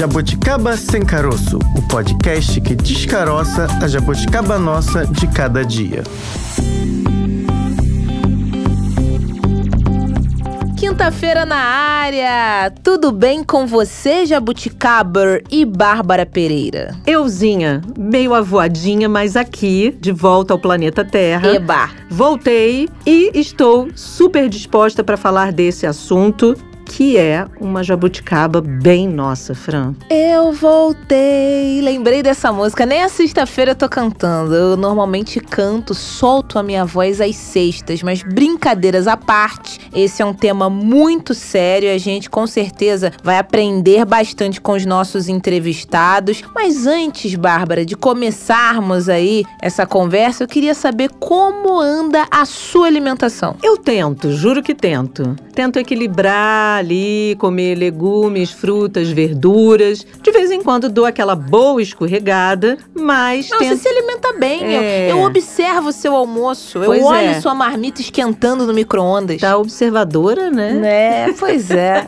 Jabuticaba Sem Caroço, o podcast que descaroça a jabuticaba nossa de cada dia. Quinta-feira na área! Tudo bem com você, Jabuticaber e Bárbara Pereira? Euzinha, meio avoadinha, mas aqui, de volta ao planeta Terra. Eba! Voltei e estou super disposta para falar desse assunto que é uma jabuticaba bem nossa, Fran. Eu voltei. Lembrei dessa música. Nem a sexta-feira eu tô cantando. Eu normalmente canto, solto a minha voz às sextas, mas brincadeiras à parte, esse é um tema muito sério. A gente com certeza vai aprender bastante com os nossos entrevistados. Mas antes, Bárbara, de começarmos aí essa conversa, eu queria saber como anda a sua alimentação. Eu tento, juro que tento. Tento equilibrar ali, comer legumes, frutas, verduras. De vez em quando dou aquela boa escorregada, mas. Não, tento... você se alimenta bem. É. Eu, eu observo o seu almoço. Pois eu olho é. sua marmita esquentando no micro-ondas. Tá observadora, né? Né? Pois é.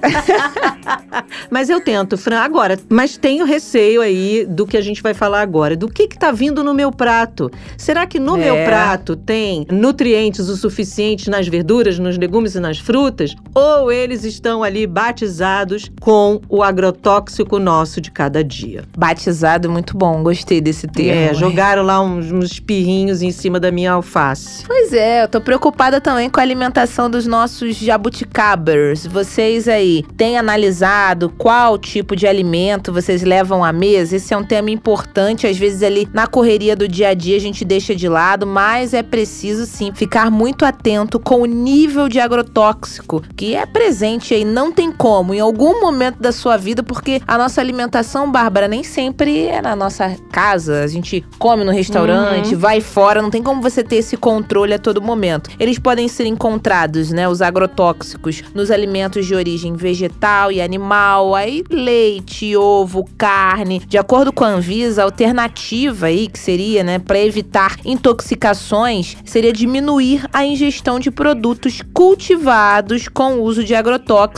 Mas eu tento, Fran. Agora, mas tenho receio aí do que a gente vai falar agora. Do que que tá vindo no meu prato? Será que no É. meu prato tem nutrientes o suficiente nas verduras, nos legumes e nas frutas? Ou eles estão ali batizados com o agrotóxico nosso de cada dia? Batizado, muito bom. Gostei desse termo. É, jogaram lá uns, uns pirrinhos em cima da minha alface. Pois é, eu tô preocupada também com a alimentação dos nossos jabuticabers. Vocês aí têm analisado qual tipo de alimento vocês levam à mesa? Esse é um tema importante, às vezes ali na correria do dia a dia a gente deixa de lado, mas é preciso sim ficar muito atento com o nível de agrotóxico que é presente aí, não tem como, em algum momento da sua vida, porque a nossa alimentação, Bárbara, nem sempre é na nossa casa. A gente come no restaurante, vai fora, não tem como você ter esse controle a todo momento. Eles podem ser encontrados, né, os agrotóxicos, nos alimentos de origem vegetal e animal, aí leite, ovo, carne. De acordo com a Anvisa, a alternativa aí que seria, né, para evitar intoxicações, seria diminuir a ingestão de produtos cultivados com o uso de agrotóxicos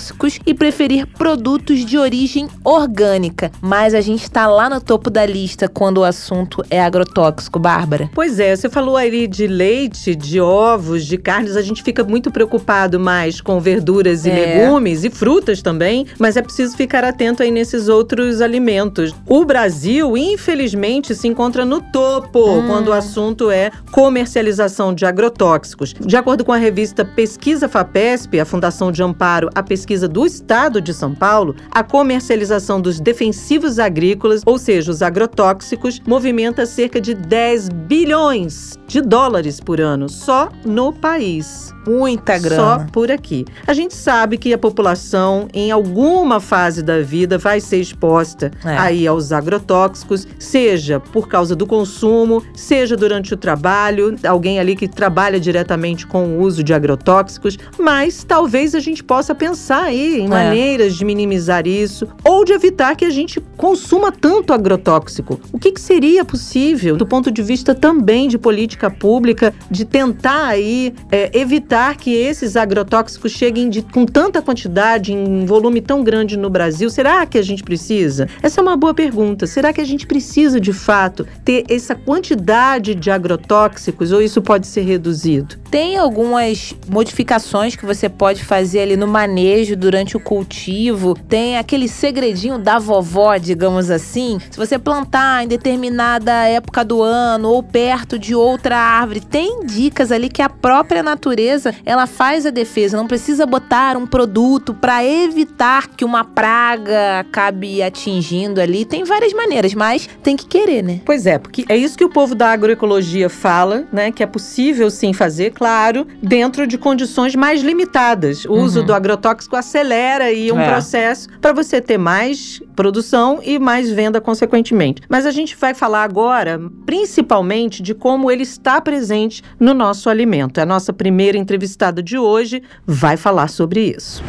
e preferir produtos de origem orgânica. Mas a gente tá lá no topo da lista quando o assunto é agrotóxico, Bárbara. Pois é, você falou aí de leite, de ovos, de carnes, a gente fica muito preocupado mais com verduras e É. legumes e frutas também, mas é preciso ficar atento aí nesses outros alimentos. O Brasil, infelizmente, se encontra no topo Hum. quando o assunto é comercialização de agrotóxicos. De acordo com a revista Pesquisa FAPESP, a Fundação de Amparo à Pesquisa do Estado de São Paulo, a comercialização dos defensivos agrícolas, ou seja, os agrotóxicos, movimenta cerca de 10 bilhões de dólares por ano só no país. Muita grana. Só por aqui. A gente sabe que a população, em alguma fase da vida, vai ser exposta É. aí aos agrotóxicos, seja por causa do consumo, seja durante o trabalho, alguém ali que trabalha diretamente com o uso de agrotóxicos, mas talvez a gente possa pensar aí em É. maneiras de minimizar isso ou de evitar que a gente consuma tanto agrotóxico. O que, que seria possível, do ponto de vista também de política pública, de tentar aí é, evitar que esses agrotóxicos cheguem de- com tanta quantidade, em volume tão grande no Brasil? Será que a gente precisa? Essa é uma boa pergunta. Será que a gente precisa, de fato, ter essa quantidade de agrotóxicos ou isso pode ser reduzido? Tem algumas modificações que você pode fazer ali no manejo durante o cultivo. Tem aquele segredinho da vovó, digamos assim. Se você plantar em determinada época do ano ou perto de outra árvore, tem dicas ali que a própria natureza ela faz a defesa. Não precisa botar um produto para evitar que uma praga acabe atingindo ali. Tem várias maneiras, mas tem que querer, né? Pois é, porque é isso que o povo da agroecologia fala, né? Que é possível sim fazer, claro, dentro de condições mais limitadas. O uso Uhum. do agrotóxico acelera aí um É. processo para você ter mais produção e mais venda consequentemente. Mas a gente vai falar agora, principalmente, de como ele está presente no nosso alimento. A nossa primeira entrevistada de hoje vai falar sobre isso.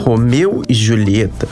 Romeu e Julieta.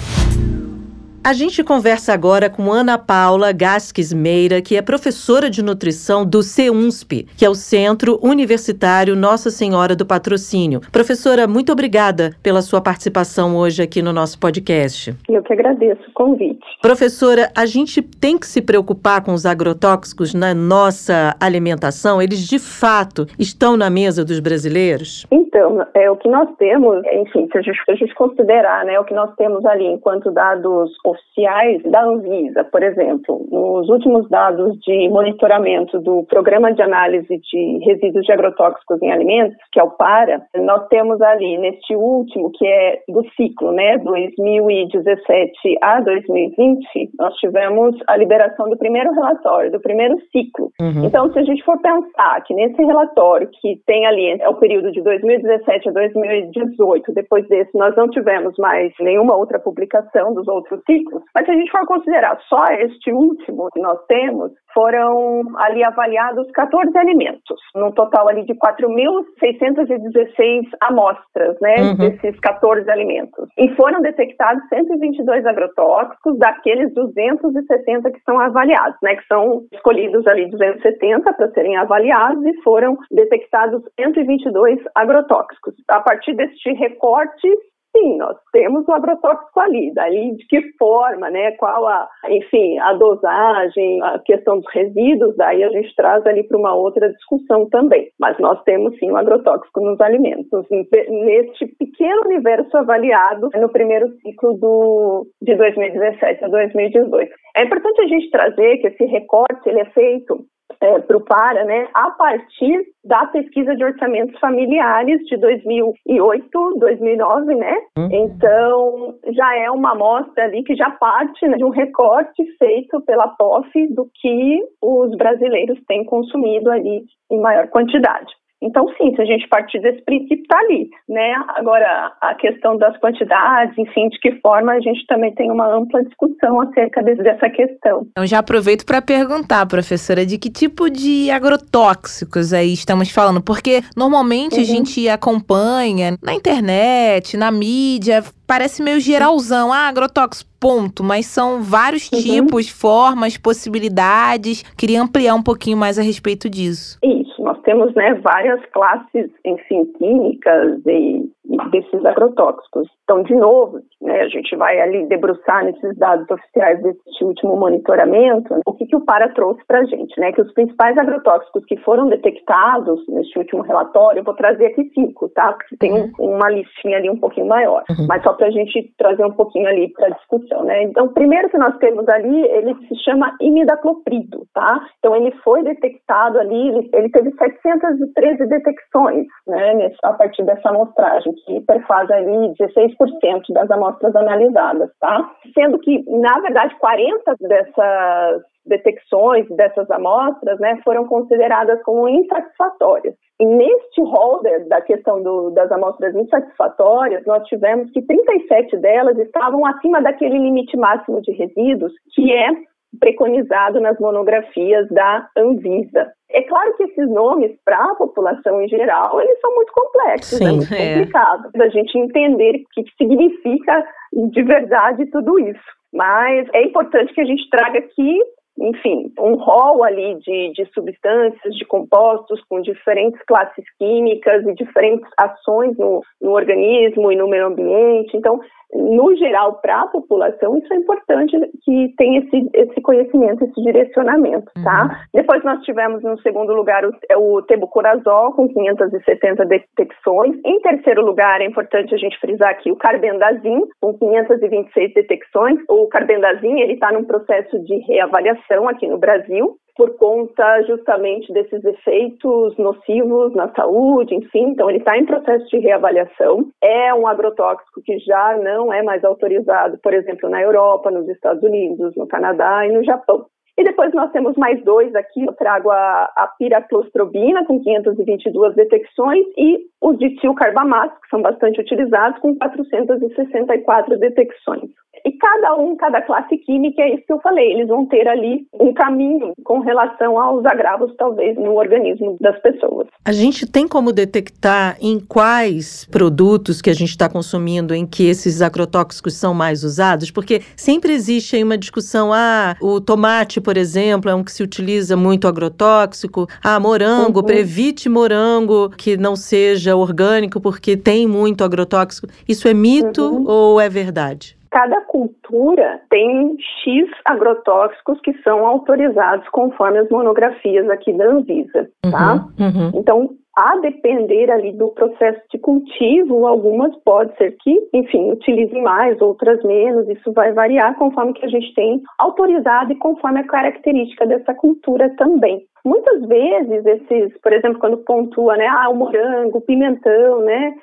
A gente conversa agora com Ana Paula Gasques Meira, que é professora de nutrição do CEUNSP, que é o Centro Universitário Nossa Senhora do Patrocínio. Professora, muito obrigada pela sua participação hoje aqui no nosso podcast. Eu que agradeço o convite. Professora, a gente tem que se preocupar com os agrotóxicos na nossa alimentação? Eles de fato estão na mesa dos brasileiros? Então, é o que nós temos, enfim, se a gente, se a gente considerar, né, o que nós temos ali enquanto dados oficiais da Anvisa, por exemplo, nos últimos dados de monitoramento do Programa de Análise de Resíduos de Agrotóxicos em Alimentos, que é o PARA, nós temos ali neste último, que é do ciclo, né, 2017 a 2020, nós tivemos a liberação do primeiro relatório, do primeiro ciclo. Uhum. Então, se a gente for pensar que nesse relatório que tem ali é o período de 2017 a 2018, depois desse nós não tivemos mais nenhuma outra publicação dos outros ciclos, ciclos. Mas se a gente for considerar só este último que nós temos, foram ali avaliados 14 alimentos, num total ali de 4.616 amostras, né, uhum. desses 14 alimentos. E foram detectados 122 agrotóxicos daqueles 270 que são avaliados, né, que são escolhidos ali 270 para serem avaliados e foram detectados 122 agrotóxicos. A partir deste recorte, Sim, nós temos o agrotóxico ali, daí de que forma, né, qual a, enfim, a dosagem, a questão dos resíduos, daí a gente traz ali para uma outra discussão também. Mas nós temos sim o agrotóxico nos alimentos, neste pequeno universo avaliado no primeiro ciclo do, de 2017 a 2018. É importante a gente trazer que esse recorte ele é feito é, para o PARA, né, a partir da pesquisa de orçamentos familiares de 2008, 2009, né? Uhum. Então, já é uma amostra ali que já parte né, de um recorte feito pela POF do que os brasileiros têm consumido ali em maior quantidade. Então, sim, se a gente partir desse princípio, está ali, né? Agora, a questão das quantidades, enfim, de que forma a gente também tem uma ampla discussão acerca desse, dessa questão. Então, já aproveito para perguntar, professora, de que tipo de agrotóxicos aí estamos falando? Porque normalmente uhum. a gente acompanha na internet, na mídia, parece meio geralzão, ah, agrotóxico, ponto, mas são vários uhum. tipos, formas, possibilidades. Queria ampliar um pouquinho mais a respeito disso. Isso nós temos né, várias classes, enfim, químicas e desses agrotóxicos. Então, de novo, né, a gente vai ali debruçar nesses dados oficiais desse último monitoramento, o que, que o PARA trouxe para a gente, né, que os principais agrotóxicos que foram detectados neste último relatório, eu vou trazer aqui cinco, tá, porque tem um, uhum. uma listinha ali um pouquinho maior, uhum. mas só para a gente trazer um pouquinho ali para a discussão, né. Então, o primeiro que nós temos ali, ele se chama imidacloprido, tá, então ele foi detectado ali, ele, ele teve 713 detecções, né, a partir dessa amostragem, que ali 16% das amostras analisadas, tá? Sendo que, na verdade, 40 dessas detecções dessas amostras, né, foram consideradas como insatisfatórias. E neste holder da questão do, das amostras insatisfatórias, nós tivemos que 37 delas estavam acima daquele limite máximo de resíduos, que é preconizado nas monografias da Anvisa. É claro que esses nomes, para a população em geral, eles são muito complexos, Sim, é muito é. complicado da gente entender o que significa de verdade tudo isso. Mas é importante que a gente traga aqui enfim, um rol ali de, de substâncias, de compostos com diferentes classes químicas e diferentes ações no, no organismo e no meio ambiente. Então, no geral, para a população, isso é importante que tenha esse, esse conhecimento, esse direcionamento, tá? Uhum. Depois nós tivemos, no segundo lugar, o, o tebucorazol, com 570 detecções. Em terceiro lugar, é importante a gente frisar aqui o carbendazim, com 526 detecções. O carbendazim, ele está num processo de reavaliação aqui no Brasil, por conta justamente desses efeitos nocivos na saúde, enfim, então ele está em processo de reavaliação. É um agrotóxico que já não é mais autorizado, por exemplo, na Europa, nos Estados Unidos, no Canadá e no Japão. E depois nós temos mais dois aqui, eu trago a, a piraclostrobina, com 522 detecções, e os ditilcarbamato, que são bastante utilizados, com 464 detecções. E cada um, cada classe química, é isso que eu falei, eles vão ter ali um caminho com relação aos agravos, talvez, no organismo das pessoas. A gente tem como detectar em quais produtos que a gente está consumindo em que esses agrotóxicos são mais usados? Porque sempre existe aí uma discussão, ah, o tomate, por exemplo, é um que se utiliza muito agrotóxico, ah, morango, uhum. evite morango que não seja orgânico porque tem muito agrotóxico. Isso é mito uhum. ou é verdade? Cada cultura tem X agrotóxicos que são autorizados conforme as monografias aqui da Anvisa, tá? Uhum, uhum. Então, a depender ali do processo de cultivo, algumas pode ser que, enfim, utilizem mais, outras menos, isso vai variar conforme que a gente tem autorizado e conforme a característica dessa cultura também. Muitas vezes esses, por exemplo, quando pontua, né, ah, o morango, o pimentão, né,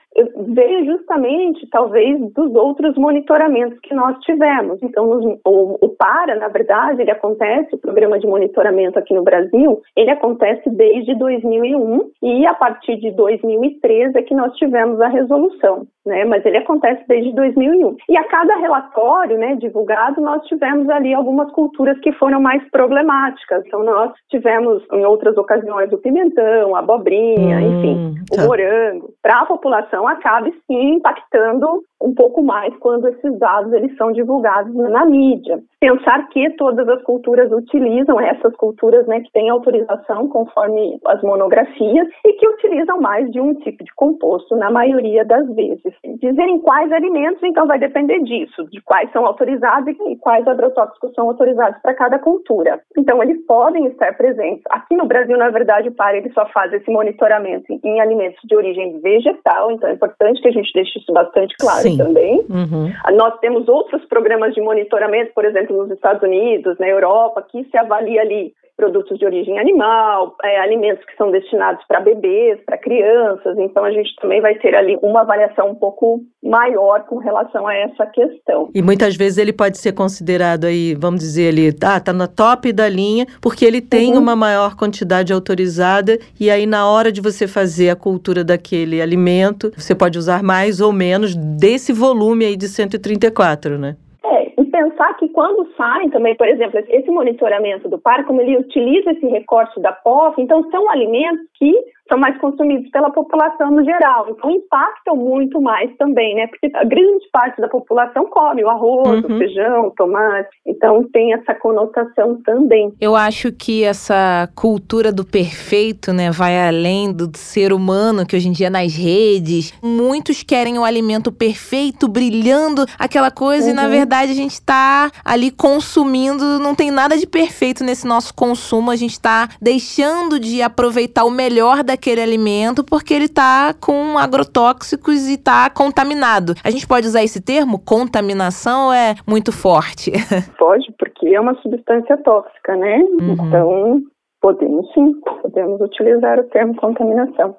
veio justamente, talvez, dos outros monitoramentos que nós tivemos. Então, nos, o, o PARA, na verdade, ele acontece, o Programa de Monitoramento aqui no Brasil, ele acontece desde 2001 e a partir de 2013 é que nós tivemos a resolução, né, mas ele acontece desde 2001. E a cada relatório, né, divulgado, nós tivemos ali algumas culturas que foram mais problemáticas. Então, nós tivemos em outras ocasiões o pimentão, a abobrinha, hum, enfim, tá. o morango. Para a população acabe sim impactando um pouco mais quando esses dados eles são divulgados na mídia. Pensar que todas as culturas utilizam essas culturas, né, que têm autorização conforme as monografias e que utilizam mais de um tipo de composto na maioria das vezes. Dizer em quais alimentos, então, vai depender disso, de quais são autorizados e quais agrotóxicos são autorizados para cada cultura. Então, eles podem estar presentes. Aqui no Brasil, na verdade, o PAR ele só faz esse monitoramento em alimentos de origem vegetal, então é importante que a gente deixe isso bastante claro. Sim. também. Uhum. Nós temos outros programas de monitoramento, por exemplo, nos Estados Unidos, na Europa, que se avalia ali produtos de origem animal, é, alimentos que são destinados para bebês, para crianças. Então a gente também vai ter ali uma avaliação um pouco maior com relação a essa questão. E muitas vezes ele pode ser considerado aí, vamos dizer ali, ah, tá na top da linha, porque ele tem uhum. uma maior quantidade autorizada e aí na hora de você fazer a cultura daquele alimento, você pode usar mais ou menos desse volume aí de 134, né? Pensar que quando saem também, por exemplo, esse monitoramento do par, como ele utiliza esse recorte da POF, então são alimentos que são mais consumidos pela população no geral. Então impactam muito mais também, né? Porque a grande parte da população come o arroz, uhum. o feijão, o tomate. Então tem essa conotação também. Eu acho que essa cultura do perfeito, né, vai além do ser humano que hoje em dia nas redes, muitos querem o alimento perfeito, brilhando, aquela coisa uhum. e na uhum. verdade a gente está ali consumindo, não tem nada de perfeito nesse nosso consumo, a gente está deixando de aproveitar o melhor da aquele alimento porque ele está com agrotóxicos e está contaminado. A gente pode usar esse termo? Contaminação é muito forte? Pode, porque é uma substância tóxica, né? Uhum. Então, podemos sim, podemos utilizar o termo contaminação.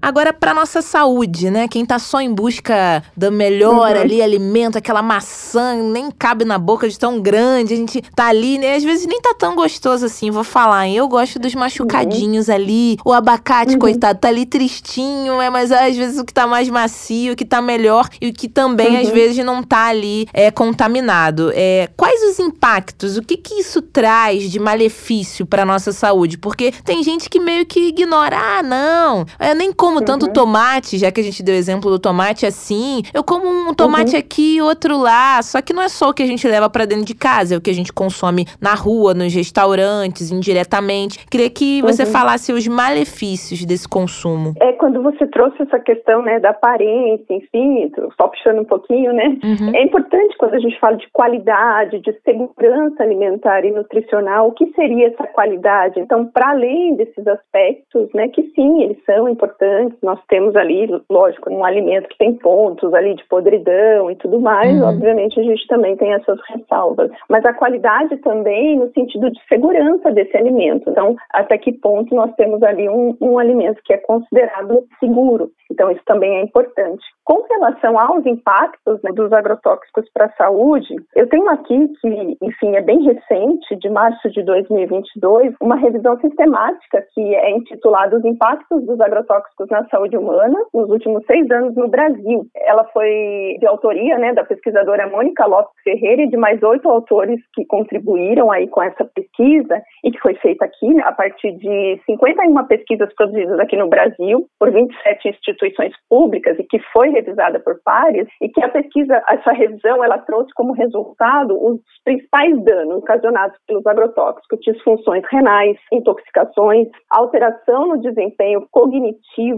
Agora, para nossa saúde, né? Quem tá só em busca do melhor uhum. ali alimento, aquela maçã nem cabe na boca de tão grande, a gente tá ali, né? Às vezes nem tá tão gostoso assim, vou falar. Hein? Eu gosto dos machucadinhos uhum. ali. O abacate, uhum. coitado, tá ali tristinho, é, mas às vezes o que tá mais macio, o que tá melhor e o que também às uhum. vezes não tá ali é contaminado. É, quais os impactos? O que que isso traz de malefício para nossa saúde? Porque tem gente que meio que ignora, ah, não, eu nem como tanto uhum. tomate, já que a gente deu exemplo do tomate assim. Eu como um tomate uhum. aqui e outro lá. Só que não é só o que a gente leva para dentro de casa, é o que a gente consome na rua, nos restaurantes, indiretamente. Queria que você uhum. falasse os malefícios desse consumo. É, quando você trouxe essa questão, né, da aparência, enfim, só puxando um pouquinho, né? Uhum. É importante quando a gente fala de qualidade, de segurança alimentar e nutricional, o que seria essa qualidade? Então, para além desses aspectos, né, que sim, eles são importantes importantes. Nós temos ali, lógico, um alimento que tem pontos ali de podridão e tudo mais. Uhum. Obviamente, a gente também tem essas ressalvas. Mas a qualidade também no sentido de segurança desse alimento. Então, até que ponto nós temos ali um, um alimento que é considerado seguro. Então, isso também é importante. Com relação aos impactos né, dos agrotóxicos para a saúde, eu tenho aqui que, enfim, é bem recente, de março de 2022, uma revisão sistemática que é intitulada Os Impactos dos Agrotóxicos na saúde humana nos últimos seis anos no Brasil. Ela foi de autoria né, da pesquisadora Mônica Lopes Ferreira e de mais oito autores que contribuíram aí com essa pesquisa e que foi feita aqui né, a partir de 51 pesquisas produzidas aqui no Brasil por 27 instituições públicas e que foi revisada por pares e que a pesquisa, essa revisão, ela trouxe como resultado os principais danos ocasionados pelos agrotóxicos, disfunções renais, intoxicações, alteração no desempenho cognitivo,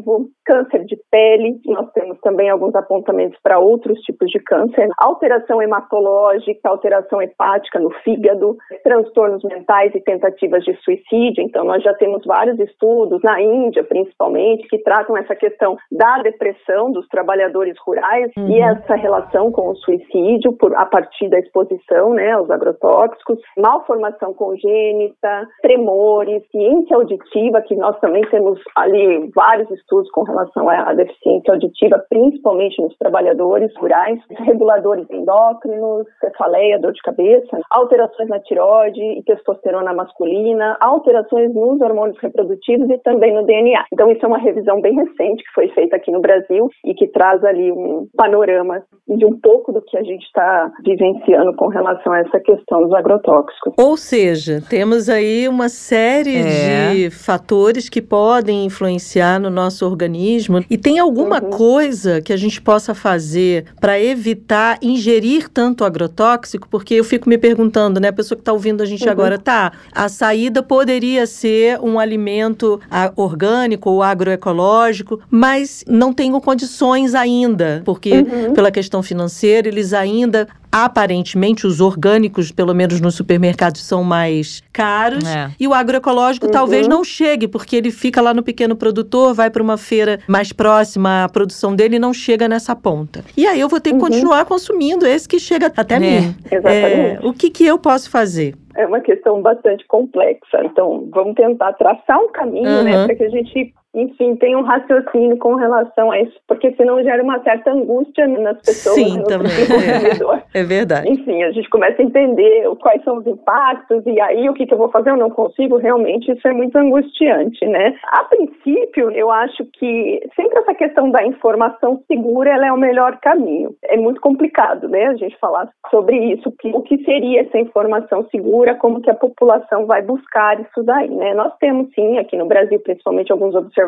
câncer de pele, nós temos também alguns apontamentos para outros tipos de câncer, alteração hematológica, alteração hepática no fígado, transtornos mentais e tentativas de suicídio. Então, nós já temos vários estudos, na Índia principalmente, que tratam essa questão da depressão dos trabalhadores rurais uhum. e essa relação com o suicídio por, a partir da exposição né, aos agrotóxicos, malformação congênita, tremores, ciência auditiva, que nós também temos ali vários estudos com relação à deficiência auditiva, principalmente nos trabalhadores rurais, reguladores endócrinos, cefaleia, dor de cabeça, alterações na tiroide e testosterona masculina, alterações nos hormônios reprodutivos e também no DNA. Então, isso é uma revisão bem recente que foi feita aqui no Brasil e que traz ali um panorama de um pouco do que a gente está vivenciando com relação a essa questão dos agrotóxicos. Ou seja, temos aí uma série é. de fatores que podem influenciar no nosso organismo. E tem alguma uhum. coisa que a gente possa fazer para evitar ingerir tanto agrotóxico? Porque eu fico me perguntando, né? A pessoa que está ouvindo a gente uhum. agora, tá, a saída poderia ser um alimento orgânico ou agroecológico, mas não tenho condições ainda, porque uhum. pela questão financeira eles ainda aparentemente os orgânicos, pelo menos nos supermercados, são mais caros. É. E o agroecológico uhum. talvez não chegue, porque ele fica lá no pequeno produtor, vai para uma feira mais próxima à produção dele e não chega nessa ponta. E aí eu vou ter que uhum. continuar consumindo esse que chega até é. mim. Exatamente. É, o que, que eu posso fazer? É uma questão bastante complexa. Então, vamos tentar traçar um caminho, uhum. né, para que a gente enfim, tem um raciocínio com relação a isso, porque senão gera uma certa angústia nas pessoas. Sim, também. É, é, verdade. Enfim, a gente começa a entender quais são os impactos e aí o que, que eu vou fazer, eu não consigo, realmente isso é muito angustiante, né? A princípio, eu acho que sempre essa questão da informação segura, ela é o melhor caminho. É muito complicado, né, a gente falar sobre isso, que, o que seria essa informação segura, como que a população vai buscar isso daí, né? Nós temos sim, aqui no Brasil, principalmente alguns observatórios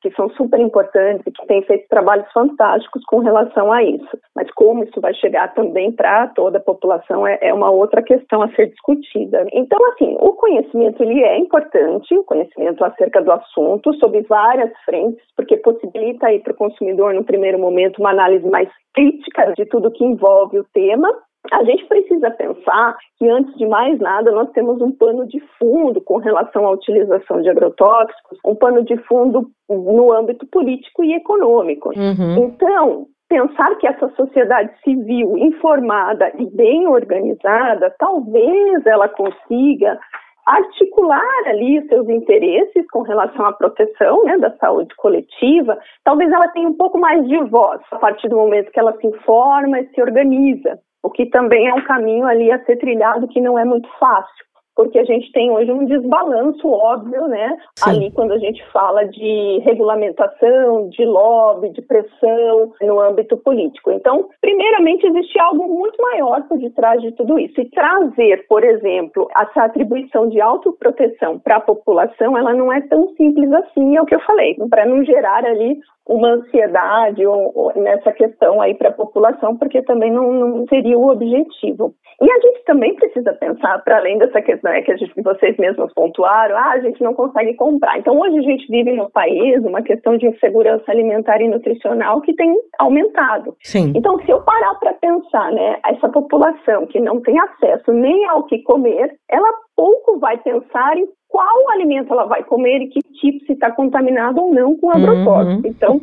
que são super importantes e que têm feito trabalhos fantásticos com relação a isso. Mas como isso vai chegar também para toda a população é, é, uma outra questão a ser discutida. Então, assim, o conhecimento ele é importante, o conhecimento acerca do assunto, sob várias frentes, porque possibilita aí para o consumidor, no primeiro momento, uma análise mais crítica de tudo que envolve o tema a gente precisa pensar que, antes de mais nada, nós temos um pano de fundo com relação à utilização de agrotóxicos, um pano de fundo no âmbito político e econômico. Uhum. Então, pensar que essa sociedade civil informada e bem organizada, talvez ela consiga articular ali seus interesses com relação à proteção né, da saúde coletiva, talvez ela tenha um pouco mais de voz a partir do momento que ela se informa e se organiza o que também é um caminho ali a ser trilhado que não é muito fácil porque a gente tem hoje um desbalanço óbvio, né? Sim. Ali quando a gente fala de regulamentação, de lobby, de pressão no âmbito político. Então, primeiramente, existe algo muito maior por detrás de tudo isso. E trazer, por exemplo, essa atribuição de autoproteção para a população, ela não é tão simples assim, é o que eu falei, para não gerar ali uma ansiedade ou, ou nessa questão aí para a população, porque também não, não seria o objetivo. E a gente também precisa pensar, para além dessa questão né, que a gente, vocês mesmos pontuaram, ah, a gente não consegue comprar. Então, hoje a gente vive no país uma questão de insegurança alimentar e nutricional que tem aumentado. Sim. Então, se eu parar para pensar, né, essa população que não tem acesso nem ao que comer, ela pouco vai pensar em qual alimento ela vai comer e que tipo, se está contaminado ou não com agrotóxico. Uhum. Então,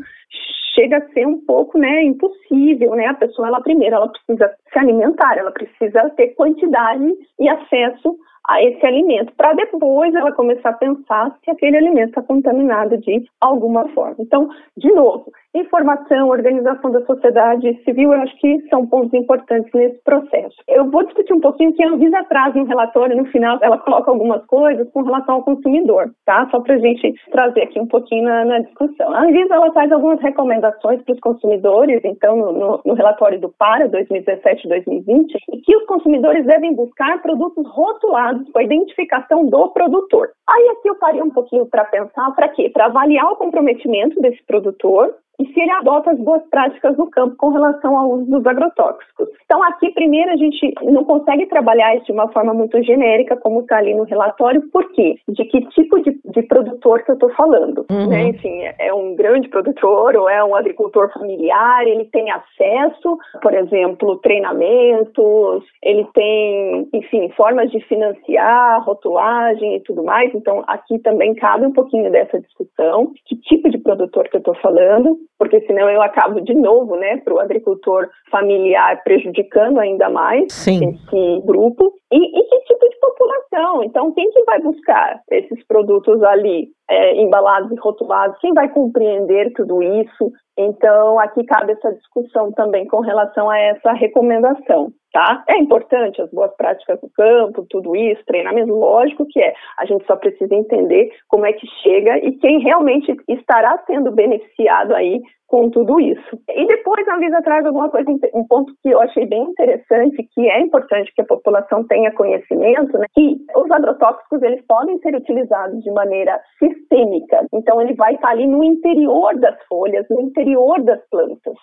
chega a ser um pouco, né, impossível, né? A pessoa, ela primeiro, ela precisa se alimentar, ela precisa ter quantidade e acesso a esse alimento, para depois ela começar a pensar se aquele alimento está contaminado de alguma forma. Então, de novo, informação, organização da sociedade civil, eu acho que são pontos importantes nesse processo. Eu vou discutir um pouquinho que a Anvisa traz no relatório, no final ela coloca algumas coisas com relação ao consumidor, tá? Só para a gente trazer aqui um pouquinho na, na, discussão. A Anvisa ela faz algumas recomendações para os consumidores, então, no, no, no relatório do PARA 2017-2020, que os consumidores devem buscar produtos rotulados com a identificação do produtor. Aí aqui eu parei um pouquinho para pensar, para quê? Para avaliar o comprometimento desse produtor e se ele adota as boas práticas no campo com relação ao uso dos agrotóxicos. Então, aqui, primeiro, a gente não consegue trabalhar isso de uma forma muito genérica, como está ali no relatório, por quê? De que tipo de, de produtor que eu estou falando? Uhum. Né? Enfim, é um grande produtor ou é um agricultor familiar, ele tem acesso, por exemplo, treinamentos, ele tem, enfim, formas de financiar, rotulagem e tudo mais. Então, aqui também cabe um pouquinho dessa discussão, que tipo de produtor que eu estou falando porque senão eu acabo de novo, né, para o agricultor familiar prejudicando ainda mais Sim. esse grupo. E, e, que tipo de população? Então, quem que vai buscar esses produtos ali é, embalados e rotulados? Quem vai compreender tudo isso? Então, aqui cabe essa discussão também com relação a essa recomendação tá? É importante as boas práticas do campo, tudo isso, treinamento, lógico que é. A gente só precisa entender como é que chega e quem realmente estará sendo beneficiado aí com tudo isso. E depois a Anvisa traz alguma coisa, um ponto que eu achei bem interessante, que é importante que a população tenha conhecimento, né? Que os agrotóxicos eles podem ser utilizados de maneira sistêmica. Então ele vai estar ali no interior das folhas, no interior das plantas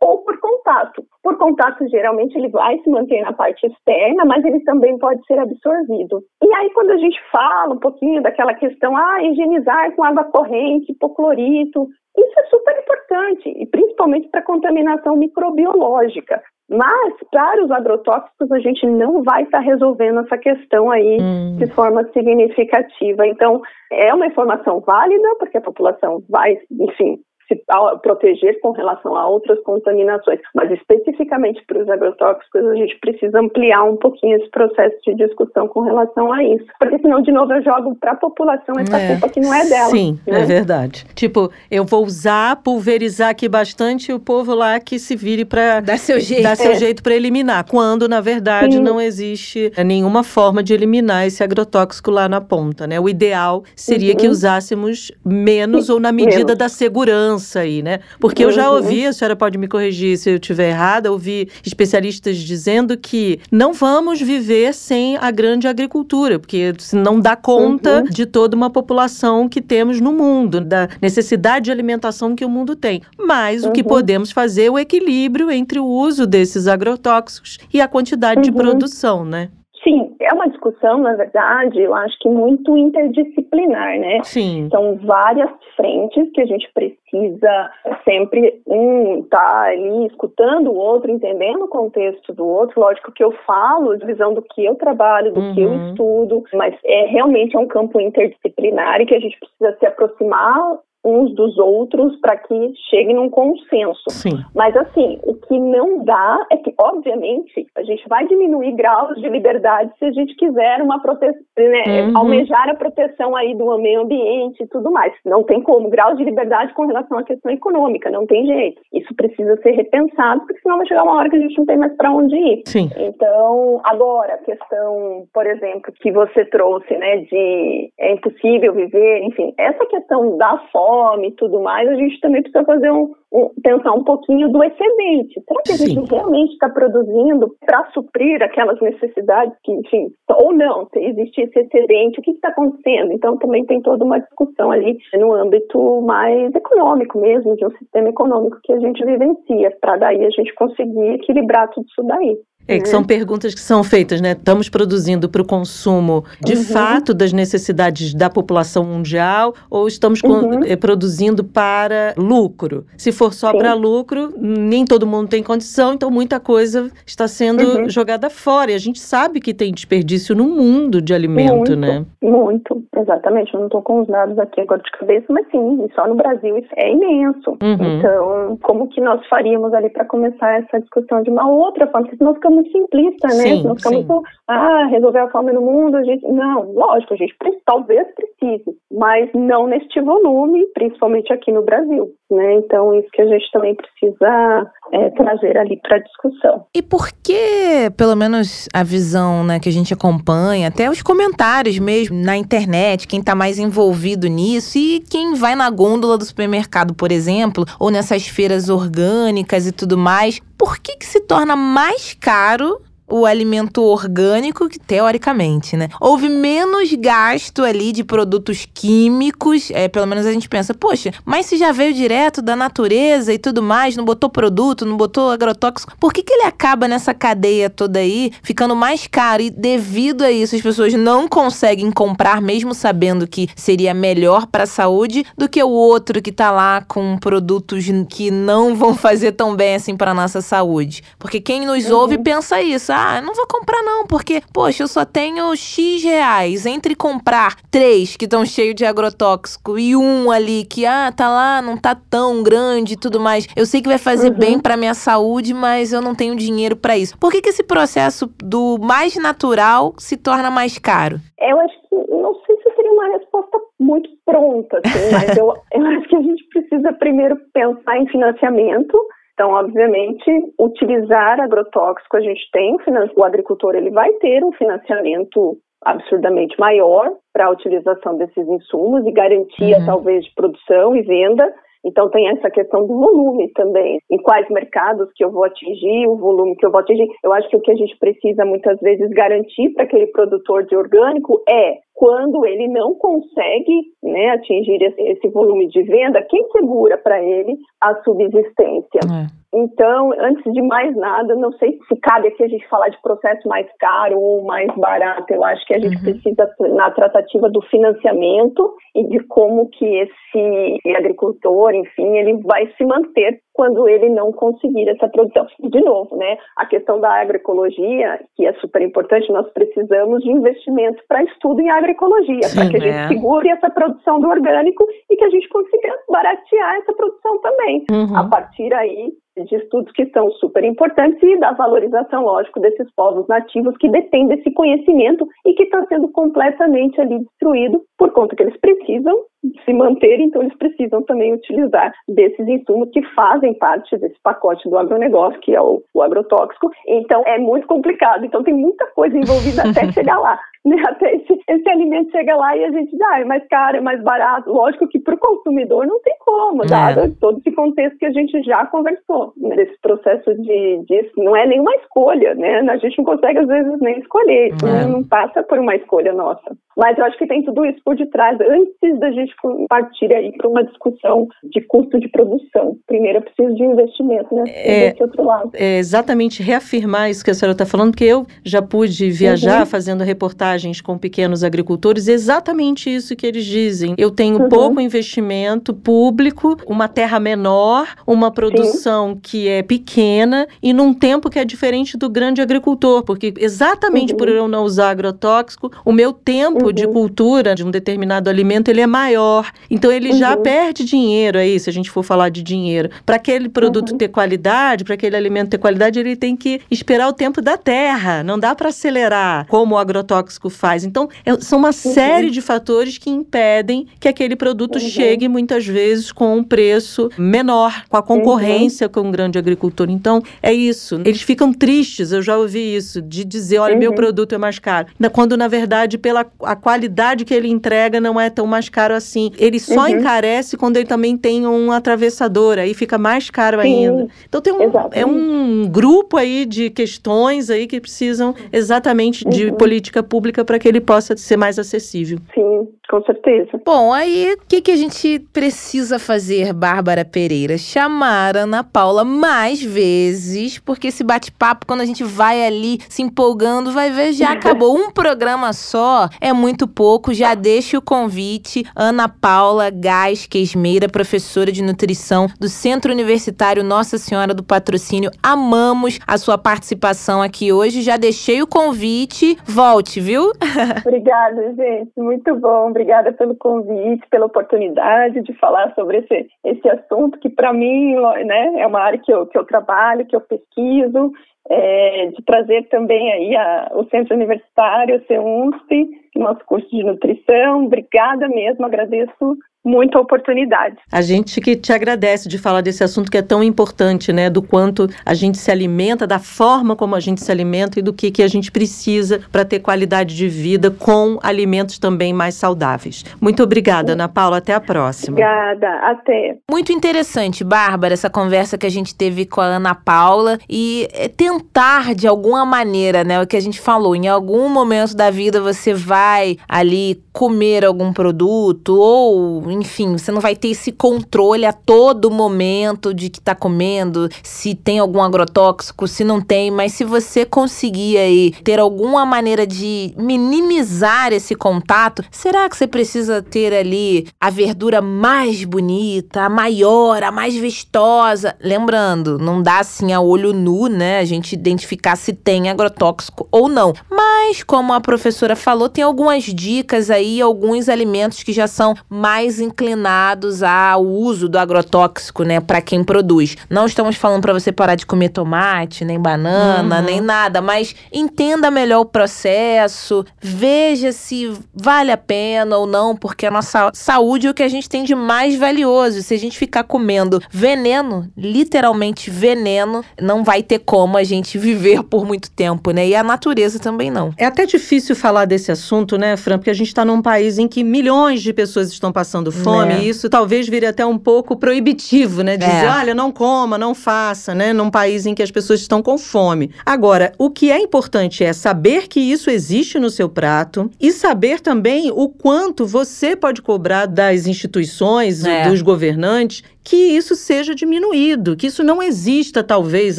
ou por contato. Por contato, geralmente, ele vai se manter na parte externa, mas ele também pode ser absorvido. E aí, quando a gente fala um pouquinho daquela questão, ah, higienizar com água corrente, hipoclorito, isso é super importante, e principalmente para contaminação microbiológica. Mas, para os agrotóxicos, a gente não vai estar tá resolvendo essa questão aí hum. de forma significativa. Então, é uma informação válida, porque a população vai, enfim, se proteger com relação a outras contaminações, mas especificamente para os agrotóxicos a gente precisa ampliar um pouquinho esse processo de discussão com relação a isso, porque senão de novo eu jogo para a população essa é, culpa que não é dela. Sim, né? é verdade. Tipo, eu vou usar, pulverizar aqui bastante e o povo lá que se vire para dar seu jeito, dar seu é. jeito para eliminar, quando na verdade Sim. não existe nenhuma forma de eliminar esse agrotóxico lá na ponta, né? O ideal seria uhum. que usássemos menos Sim. ou na medida menos. da segurança aí, né? Porque eu já uhum. ouvi, a senhora pode me corrigir se eu estiver errada, ouvi especialistas dizendo que não vamos viver sem a grande agricultura, porque não dá conta uhum. de toda uma população que temos no mundo, da necessidade de alimentação que o mundo tem. Mas uhum. o que uhum. podemos fazer é o equilíbrio entre o uso desses agrotóxicos e a quantidade de uhum. produção, né? Sim, é uma discussão, na verdade, eu acho que muito interdisciplinar, né? Sim. São várias frentes que a gente precisa sempre um tá ali escutando o outro, entendendo o contexto do outro. Lógico que eu falo, visão do que eu trabalho, do uhum. que eu uhum. estudo, mas é realmente é um campo interdisciplinar e que a gente precisa se aproximar uns dos outros para que chegue num consenso. Sim. Mas assim, o que não dá é que, obviamente, a gente vai diminuir graus de liberdade se a gente quiser uma proteção, né, uhum. almejar a proteção aí do meio ambiente e tudo mais. Não tem como. Grau de liberdade com relação à questão econômica, não tem jeito. Isso precisa ser repensado, porque senão vai chegar uma hora que a gente não tem mais para onde ir. Sim. Então, agora, a questão, por exemplo, que você trouxe, né, de é impossível viver, enfim, essa questão da fome fome e tudo mais, a gente também precisa fazer um, um pensar um pouquinho do excedente. Será que a gente Sim. realmente está produzindo para suprir aquelas necessidades que, enfim, ou não, se existe esse excedente, o que está acontecendo? Então também tem toda uma discussão ali no âmbito mais econômico mesmo, de um sistema econômico que a gente vivencia, para daí a gente conseguir equilibrar tudo isso daí. É, que são perguntas que são feitas, né? Estamos produzindo para o consumo de uhum. fato das necessidades da população mundial ou estamos uhum. Eh, produzindo para lucro? Se for só para lucro, nem todo mundo tem condição, então muita coisa está sendo uhum. jogada fora. E a gente sabe que tem desperdício no mundo de alimento, muito, né? Muito, exatamente. Eu não estou com os dados aqui agora de cabeça, mas sim, só no Brasil isso é imenso. Uhum. Então, como que nós faríamos ali para começar essa discussão de uma outra forma? Porque nós muito simplista, né? Sim, não fica muito, ah, resolver a fome no mundo, a gente. Não, lógico, a gente talvez precise, mas não neste volume, principalmente aqui no Brasil. Né? Então, isso que a gente também precisa é, trazer ali para discussão. E por que, pelo menos a visão né, que a gente acompanha, até os comentários mesmo na internet, quem está mais envolvido nisso e quem vai na gôndola do supermercado, por exemplo, ou nessas feiras orgânicas e tudo mais, por que, que se torna mais caro o alimento orgânico, que teoricamente, né? Houve menos gasto ali de produtos químicos, é, pelo menos a gente pensa, poxa, mas se já veio direto da natureza e tudo mais, não botou produto, não botou agrotóxico, por que, que ele acaba nessa cadeia toda aí ficando mais caro? E devido a isso, as pessoas não conseguem comprar, mesmo sabendo que seria melhor para a saúde, do que o outro que tá lá com produtos que não vão fazer tão bem assim para nossa saúde. Porque quem nos uhum. ouve pensa isso, ah, eu não vou comprar não, porque, poxa, eu só tenho X reais. Entre comprar três que estão cheios de agrotóxico e um ali que, ah, tá lá, não tá tão grande e tudo mais. Eu sei que vai fazer uhum. bem para minha saúde, mas eu não tenho dinheiro para isso. Por que, que esse processo do mais natural se torna mais caro? Eu acho que, não sei se seria uma resposta muito pronta, assim, mas eu, eu acho que a gente precisa primeiro pensar em financiamento então, obviamente, utilizar agrotóxico, a gente tem, o agricultor ele vai ter um financiamento absurdamente maior para a utilização desses insumos e garantia, uhum. talvez, de produção e venda. Então tem essa questão do volume também. Em quais mercados que eu vou atingir, o volume que eu vou atingir. Eu acho que o que a gente precisa muitas vezes garantir para aquele produtor de orgânico é quando ele não consegue né, atingir esse, volume de venda, quem segura para ele a subsistência? É. Então, antes de mais nada, não sei se cabe aqui a gente falar de processo mais caro ou mais barato. Eu acho que a gente uhum. precisa, na tratativa do financiamento e de como que esse agricultor, enfim, ele vai se manter quando ele não conseguir essa produção. De novo, né, a questão da agroecologia, que é super importante, nós precisamos de investimento para estudo em agroecologia, para que a gente é. segure essa produção do orgânico e que a gente consiga baratear essa produção também. Uhum. A partir aí de estudos que são super importantes e da valorização, lógico, desses povos nativos que detêm desse conhecimento e que está sendo completamente ali destruído por conta que eles precisam se manter, então eles precisam também utilizar desses insumos que fazem parte desse pacote do agronegócio, que é o, o agrotóxico. Então é muito complicado, então tem muita coisa envolvida até chegar lá. Né? Até esse, esse alimento chega lá e a gente diz, ah, é mais caro, é mais barato. Lógico que para o consumidor não tem como, é. dado é. todo esse contexto que a gente já conversou. Nesse processo de, de não é nenhuma escolha, né? A gente não consegue às vezes nem escolher, é. não, não passa por uma escolha nossa. Mas eu acho que tem tudo isso por detrás, antes da gente partir aí para uma discussão de custo de produção. Primeiro eu preciso de investimento, né? É, desse outro lado. É exatamente reafirmar isso que a senhora está falando, porque eu já pude viajar uhum. fazendo reportagens com pequenos agricultores, exatamente isso que eles dizem. Eu tenho uhum. pouco investimento público, uma terra menor, uma produção Sim. que é pequena e num tempo que é diferente do grande agricultor, porque exatamente uhum. por eu não usar agrotóxico, o meu tempo uhum. de cultura de um determinado alimento ele é maior. Então ele uhum. já perde dinheiro aí, se a gente for falar de dinheiro. Para aquele produto uhum. ter qualidade, para aquele alimento ter qualidade, ele tem que esperar o tempo da terra. Não dá para acelerar como o agrotóxico faz. Então é, são uma uhum. série de fatores que impedem que aquele produto uhum. chegue muitas vezes com um preço menor, com a concorrência com um grande agricultor. Então é isso. Eles ficam tristes, eu já ouvi isso, de dizer, olha, meu produto é mais caro. Quando na verdade pela a qualidade que ele entrega não é tão mais caro assim. Ele só uhum. encarece quando ele também tem um atravessador, aí fica mais caro Sim. ainda. Então tem um, é um grupo aí de questões aí que precisam exatamente de uhum. política pública para que ele possa ser mais acessível. Sim, com certeza. Bom, aí o que, que a gente precisa fazer, Bárbara Pereira? Chamar a Ana Paula mais vezes, porque esse bate-papo, quando a gente vai ali se empolgando, vai ver, já acabou. Um programa só é muito pouco. Já deixe o convite. Ana Paula Gás Quesmeira, professora de nutrição do Centro Universitário Nossa Senhora do Patrocínio. Amamos a sua participação aqui hoje. Já deixei o convite. Volte, viu? Obrigada, gente. Muito bom obrigada pelo convite, pela oportunidade de falar sobre esse, esse assunto que, para mim, né, é uma área que eu, que eu trabalho, que eu pesquiso. é, de trazer também aí a, o Centro Universitário, o CEUNSP, nosso curso de nutrição. Obrigada mesmo, agradeço muita oportunidade. A gente que te agradece de falar desse assunto que é tão importante, né? Do quanto a gente se alimenta, da forma como a gente se alimenta e do que, que a gente precisa para ter qualidade de vida com alimentos também mais saudáveis. Muito obrigada, Ana Paula. Até a próxima. Obrigada. Até. Muito interessante, Bárbara, essa conversa que a gente teve com a Ana Paula e é, tentar, de alguma maneira, né? O que a gente falou, em algum momento da vida você vai ali comer algum produto ou enfim, você não vai ter esse controle a todo momento de que tá comendo, se tem algum agrotóxico, se não tem, mas se você conseguir aí ter alguma maneira de minimizar esse contato, será que você precisa ter ali a verdura mais bonita, a maior, a mais vistosa? Lembrando, não dá assim a olho nu, né, a gente identificar se tem agrotóxico ou não. Mas como a professora falou, tem algumas dicas aí, alguns alimentos que já são mais inclinados ao uso do agrotóxico, né, para quem produz. Não estamos falando para você parar de comer tomate, nem banana, uhum. nem nada, mas entenda melhor o processo, veja se vale a pena ou não, porque a nossa saúde é o que a gente tem de mais valioso. Se a gente ficar comendo veneno, literalmente veneno, não vai ter como a gente viver por muito tempo, né? E a natureza também não. É até difícil falar desse assunto, né, Fran? Porque a gente está num país em que milhões de pessoas estão passando fome, é. e isso talvez vire até um pouco proibitivo, né? Dizer, é. olha, não coma, não faça, né? Num país em que as pessoas estão com fome. Agora, o que é importante é saber que isso existe no seu prato e saber também o quanto você pode cobrar das instituições, é. dos governantes, que isso seja diminuído, que isso não exista, talvez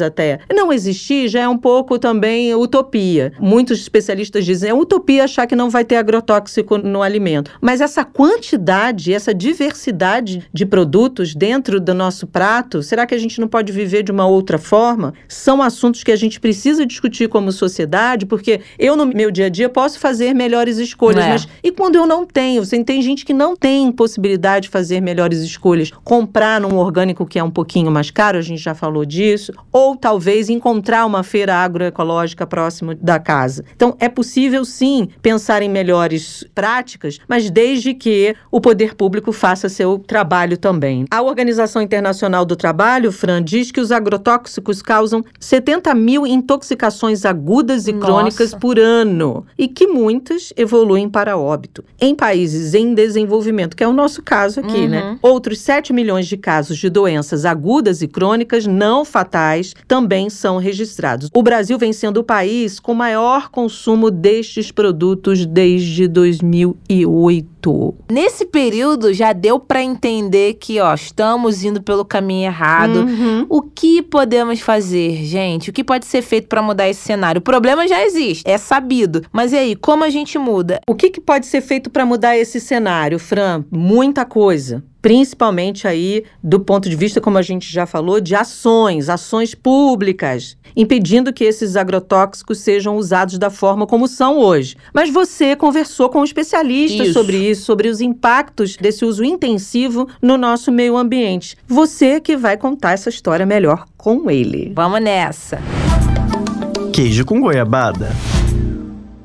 até. Não existir já é um pouco também utopia. Muitos especialistas dizem é utopia achar que não vai ter agrotóxico no alimento. Mas essa quantidade, essa diversidade de produtos dentro do nosso prato, será que a gente não pode viver de uma outra forma? São assuntos que a gente precisa discutir como sociedade, porque eu, no meu dia a dia, posso fazer melhores escolhas, é. mas e quando eu não tenho? Você tem gente que não tem possibilidade de fazer melhores escolhas, comprar num orgânico que é um pouquinho mais caro, a gente já falou disso, ou talvez encontrar uma feira agroecológica próximo da casa. Então, é possível sim pensar em melhores práticas, mas desde que o poder público faça seu trabalho também. A Organização Internacional do Trabalho, Fran, diz que os agrotóxicos causam 70 mil intoxicações agudas e Nossa. crônicas por ano e que muitas evoluem para óbito. Em países em desenvolvimento, que é o nosso caso aqui, né? uhum. né? Outros 7 milhões de casos de doenças agudas e crônicas não fatais também são registrados. O Brasil vem sendo o país com maior consumo destes produtos desde 2008. Nesse período já deu para entender que, ó, estamos indo pelo caminho errado. Uhum. O que podemos fazer, gente? O que pode ser feito para mudar esse cenário? O problema já existe, é sabido. Mas e aí, como a gente muda? O que, que pode ser feito para mudar esse cenário, Fran? Muita coisa principalmente aí do ponto de vista, como a gente já falou, de ações, ações públicas, impedindo que esses agrotóxicos sejam usados da forma como são hoje. Mas você conversou com especialistas isso. sobre isso, sobre os impactos desse uso intensivo no nosso meio ambiente. Você que vai contar essa história melhor com ele. Vamos nessa. Queijo com goiabada.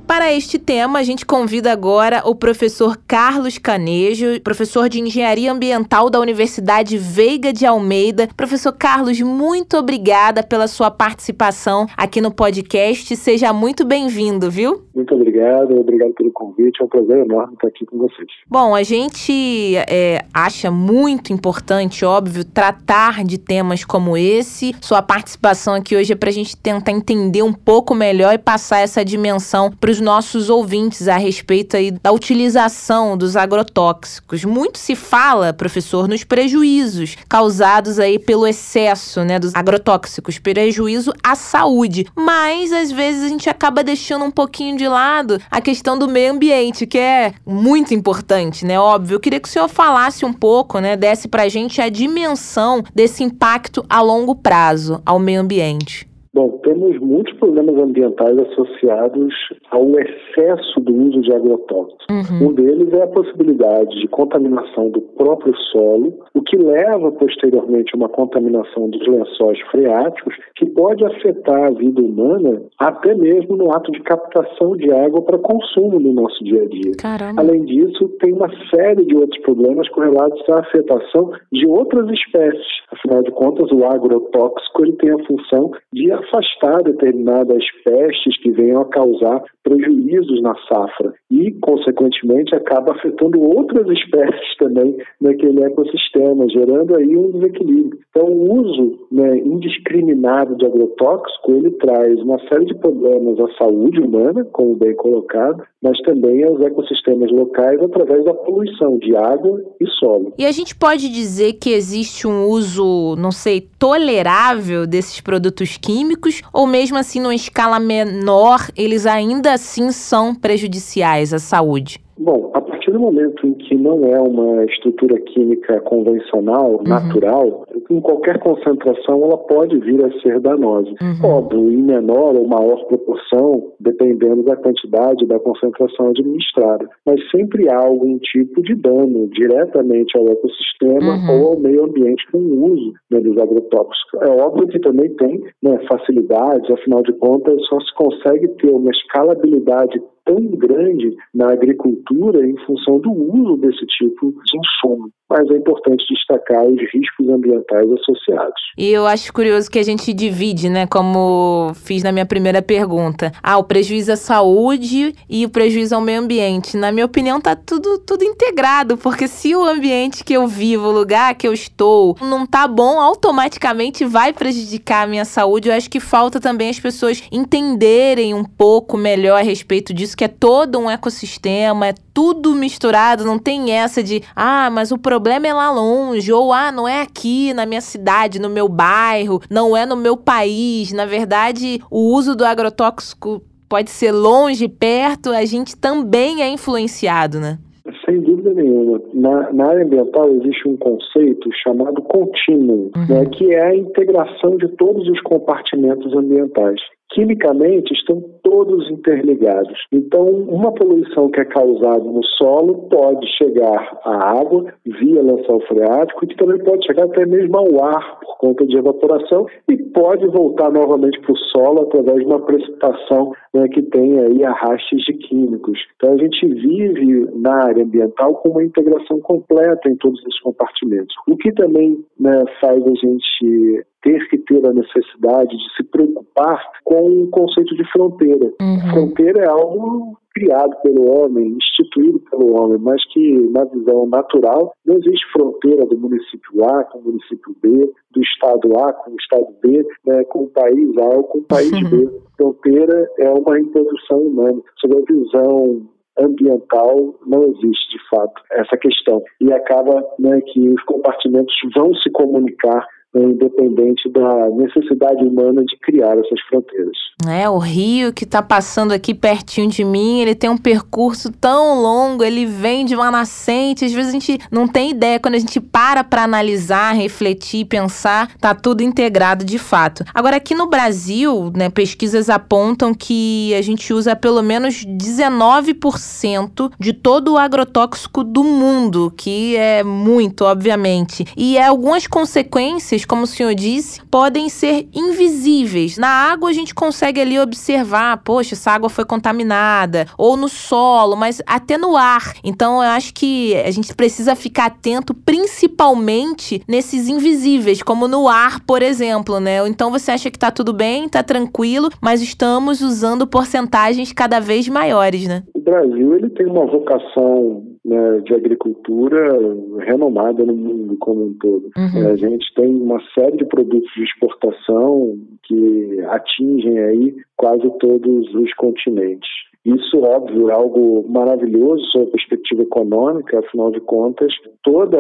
Para este tema, a gente convida agora o professor Carlos Canejo, professor de Engenharia Ambiental da Universidade Veiga de Almeida. Professor Carlos, muito obrigada pela sua participação aqui no podcast. Seja muito bem-vindo, viu? Muito obrigado, obrigado pelo convite. É um prazer enorme estar aqui com vocês. Bom, a gente é, acha muito importante, óbvio, tratar de temas como esse. Sua participação aqui hoje é para a gente tentar entender um pouco melhor e passar essa dimensão para os os nossos ouvintes a respeito aí da utilização dos agrotóxicos. Muito se fala, professor, nos prejuízos causados aí pelo excesso, né, dos agrotóxicos, prejuízo à saúde. Mas às vezes a gente acaba deixando um pouquinho de lado a questão do meio ambiente, que é muito importante, né? Óbvio. Eu queria que o senhor falasse um pouco, né, desse pra gente a dimensão desse impacto a longo prazo ao meio ambiente. Bom, temos muitos problemas ambientais associados ao excesso do uso de agrotóxicos. Uhum. Um deles é a possibilidade de contaminação do próprio solo, o que leva posteriormente a uma contaminação dos lençóis freáticos, que pode afetar a vida humana até mesmo no ato de captação de água para consumo no nosso dia a dia. Caramba. Além disso, tem uma série de outros problemas correlatos à afetação de outras espécies. Afinal de contas, o agrotóxico ele tem a função de afastar determinadas pestes que venham a causar prejuízos na safra e, consequentemente, acaba afetando outras espécies também naquele ecossistema, gerando aí um desequilíbrio. Então, o uso né, indiscriminado de agrotóxico ele traz uma série de problemas à saúde humana, como bem colocado, mas também aos ecossistemas locais através da poluição de água e solo. E a gente pode dizer que existe um uso, não sei, tolerável desses produtos químicos, ou mesmo assim, numa escala menor, eles ainda assim são prejudiciais à saúde? Bom, a do momento em que não é uma estrutura química convencional, uhum. natural, em qualquer concentração ela pode vir a ser danosa. Uhum. Óbvio, em menor ou maior proporção, dependendo da quantidade da concentração administrada. Mas sempre há algum tipo de dano diretamente ao ecossistema uhum. ou ao meio ambiente com o uso dos agrotóxicos. É óbvio que também tem né, facilidades, afinal de contas, só se consegue ter uma escalabilidade tão grande na agricultura em função do uso desse tipo de insumo. Mas é importante destacar os riscos ambientais associados. E eu acho curioso que a gente divide, né, como fiz na minha primeira pergunta. Ah, o prejuízo à saúde e o prejuízo ao meio ambiente. Na minha opinião, tá tudo, tudo integrado, porque se o ambiente que eu vivo, o lugar que eu estou, não tá bom, automaticamente vai prejudicar a minha saúde. Eu acho que falta também as pessoas entenderem um pouco melhor a respeito disso que é todo um ecossistema, é tudo misturado, não tem essa de, ah, mas o problema é lá longe, ou ah, não é aqui na minha cidade, no meu bairro, não é no meu país. Na verdade, o uso do agrotóxico pode ser longe, perto, a gente também é influenciado, né? Sem dúvida nenhuma. Na, na, área ambiental existe um conceito chamado contínuo, uhum. né, que é a integração de todos os compartimentos ambientais quimicamente estão todos interligados. Então, uma poluição que é causada no solo pode chegar à água via lençol freático e que também pode chegar até mesmo ao ar por conta de evaporação e pode voltar novamente para o solo através de uma precipitação né, que tem aí arrastes de químicos. Então, a gente vive na área ambiental com uma integração completa em todos os compartimentos, o que também né, faz a gente ter que ter a necessidade de se preocupar com o conceito de fronteira. Uhum. Fronteira é algo criado pelo homem, instituído pelo homem, mas que na visão natural não existe fronteira do município A com o município B, do estado A com o estado B, né, com o país A ou com o país uhum. B. Fronteira é uma introdução humana. Sob a visão ambiental não existe de fato essa questão e acaba né, que os compartimentos vão se comunicar independente da necessidade humana de criar essas fronteiras. É, o rio que está passando aqui pertinho de mim, ele tem um percurso tão longo, ele vem de uma nascente, às vezes a gente não tem ideia, quando a gente para para analisar, refletir, pensar, tá tudo integrado de fato. Agora aqui no Brasil, né, pesquisas apontam que a gente usa pelo menos 19% de todo o agrotóxico do mundo, que é muito, obviamente. E algumas consequências como o senhor disse, podem ser invisíveis. Na água a gente consegue ali observar, poxa, essa água foi contaminada, ou no solo, mas até no ar. Então eu acho que a gente precisa ficar atento principalmente nesses invisíveis, como no ar, por exemplo, né? Então você acha que tá tudo bem, tá tranquilo, mas estamos usando porcentagens cada vez maiores, né? O Brasil ele tem uma vocação né, de agricultura renomada no mundo como um todo. Uhum. É, a gente tem uma série de produtos de exportação que atingem aí quase todos os continentes. Isso, óbvio, é algo maravilhoso sob a perspectiva econômica, afinal de contas, toda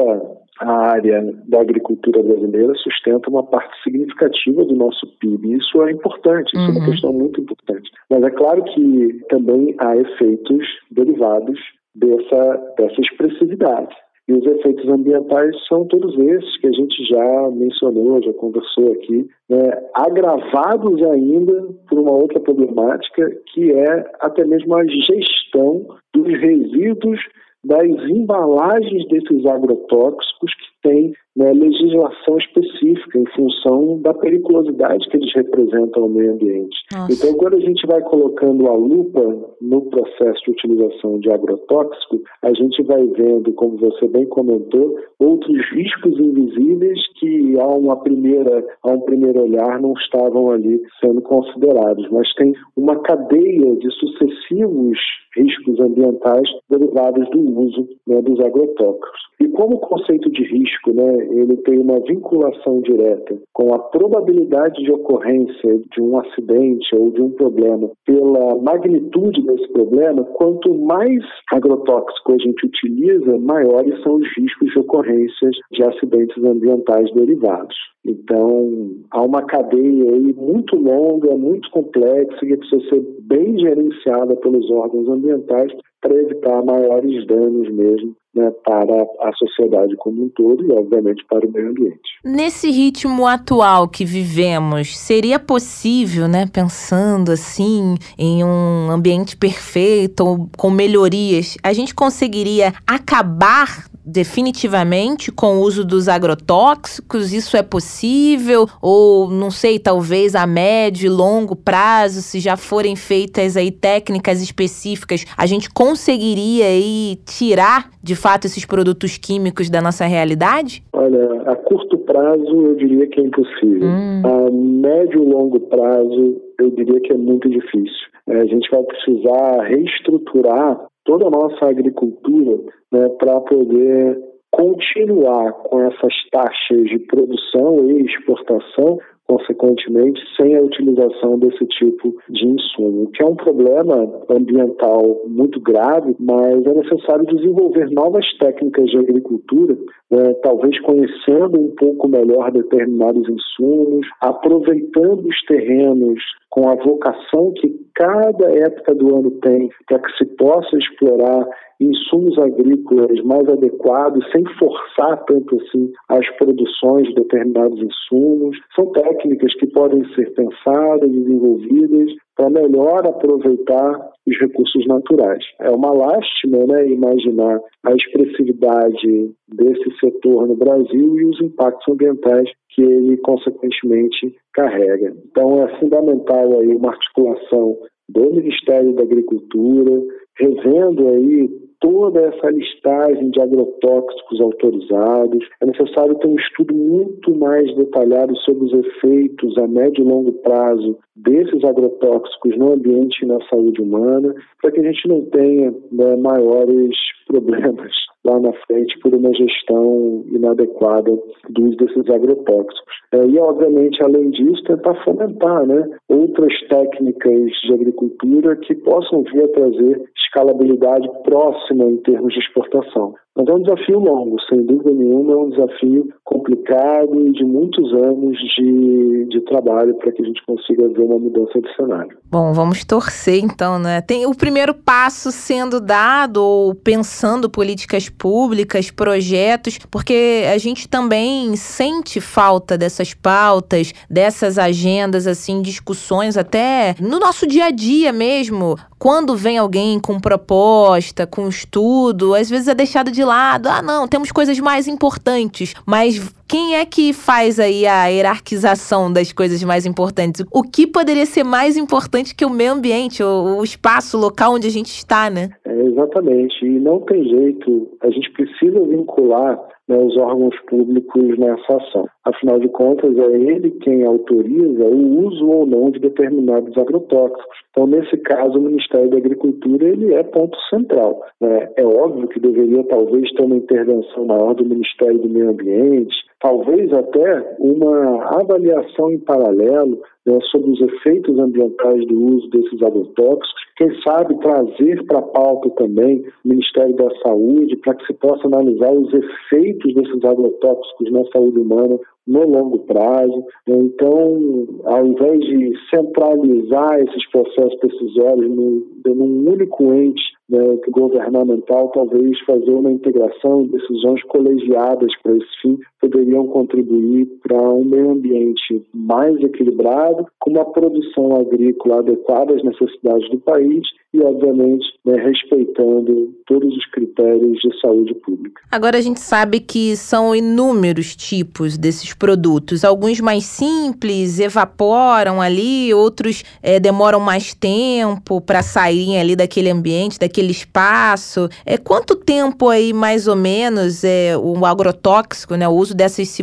a área da agricultura brasileira sustenta uma parte significativa do nosso PIB. Isso é importante, isso uhum. é uma uhum. questão muito importante. Mas é claro que também há efeitos derivados dessa, dessa expressividade. E os efeitos ambientais são todos esses que a gente já mencionou, já conversou aqui, né, agravados ainda por uma outra problemática que é até mesmo a gestão dos resíduos das embalagens desses agrotóxicos que têm né, legislação específica em função da periculosidade que eles representam ao meio ambiente. Nossa. Então, quando a gente vai colocando a lupa no processo de utilização de agrotóxico, a gente vai vendo, como você bem comentou, outros riscos invisíveis que a uma primeira, a um primeiro olhar não estavam ali sendo considerados, mas tem uma cadeia de sucessivos riscos ambientais derivados do uso né, dos agrotóxicos. E como o conceito de risco, né, ele tem uma vinculação direta com a probabilidade de ocorrência de um acidente ou de um problema pela magnitude desse problema, quanto mais agrotóxico a gente utiliza, maiores são os riscos de ocorrências de acidentes ambientais derivados. Então, há uma cadeia aí muito longa, muito complexa, que precisa ser bem gerenciada pelos órgãos ambientais para evitar maiores danos mesmo né, para a sociedade como um todo e, obviamente, para o meio ambiente. Nesse ritmo atual que vivemos, seria possível, né, pensando assim em um ambiente perfeito, com melhorias, a gente conseguiria acabar definitivamente com o uso dos agrotóxicos? Isso é possível? Ou, não sei, talvez a médio e longo prazo, se já forem feitas aí técnicas específicas, a gente conseguiria aí tirar, de fato, esses produtos químicos da nossa realidade? Olha, a curto prazo eu diria que é impossível. Hum. A médio e longo prazo eu diria que é muito difícil. É, a gente vai precisar reestruturar toda a nossa agricultura né, para poder continuar com essas taxas de produção e exportação consequentemente, sem a utilização desse tipo de insumo, que é um problema ambiental muito grave, mas é necessário desenvolver novas técnicas de agricultura, né, talvez conhecendo um pouco melhor determinados insumos, aproveitando os terrenos com a vocação que cada época do ano tem para que se possa explorar insumos agrícolas mais adequados, sem forçar tanto assim as produções de determinados insumos. São técnicas que podem ser pensadas, desenvolvidas para melhor aproveitar os recursos naturais. É uma lástima né, imaginar a expressividade desse setor no Brasil e os impactos ambientais que ele, consequentemente, carrega. Então, é fundamental aí uma articulação do Ministério da Agricultura, revendo aí toda essa listagem de agrotóxicos autorizados. É necessário ter um estudo muito mais detalhado sobre os efeitos a médio e longo prazo desses agrotóxicos no ambiente e na saúde humana, para que a gente não tenha né, maiores problemas lá na frente por uma gestão inadequada do uso desses agrotóxicos. É, e, obviamente, além disso, tentar fomentar né, outras técnicas de agricultura que possam vir a trazer escalabilidade próxima em termos de exportação. Mas é um desafio longo, sem dúvida nenhuma, é um desafio complicado e de muitos anos de, de trabalho para que a gente consiga ver uma mudança de cenário. Bom, vamos torcer então, né? Tem o primeiro passo sendo dado ou pensando políticas públicas, projetos, porque a gente também sente falta dessas pautas, dessas agendas, assim, discussões até no nosso dia a dia mesmo. Quando vem alguém com proposta, com estudo, às vezes é deixado de lado. Ah, não, temos coisas mais importantes. Mas quem é que faz aí a hierarquização das coisas mais importantes? O que poderia ser mais importante que o meio ambiente, o, o espaço, o local onde a gente está, né? É, exatamente. E não tem jeito. A gente precisa vincular né, os órgãos públicos nessa ação. Afinal de contas, é ele quem autoriza o uso ou não de determinados agrotóxicos. Então, nesse caso, o Ministério da Agricultura ele é ponto central. Né? É óbvio que deveria talvez ter uma intervenção maior do Ministério do Meio Ambiente, talvez até uma avaliação em paralelo né, sobre os efeitos ambientais do uso desses agrotóxicos, quem sabe trazer para a pauta também o Ministério da Saúde para que se possa analisar os efeitos desses agrotóxicos na saúde humana no longo prazo. Então, ao invés de centralizar esses processos decisórios num, num único ente né, governamental, talvez fazer uma integração, decisões colegiadas para esse fim poderiam contribuir para um meio ambiente mais equilibrado, com uma produção agrícola adequada às necessidades do país e, obviamente, né, respeitando todos os critérios de saúde pública. Agora a gente sabe que são inúmeros tipos desses produtos, alguns mais simples, evaporam ali, outros é, demoram mais tempo para saírem ali daquele ambiente, daquele espaço. É quanto tempo aí mais ou menos é o agrotóxico, né, o uso dessas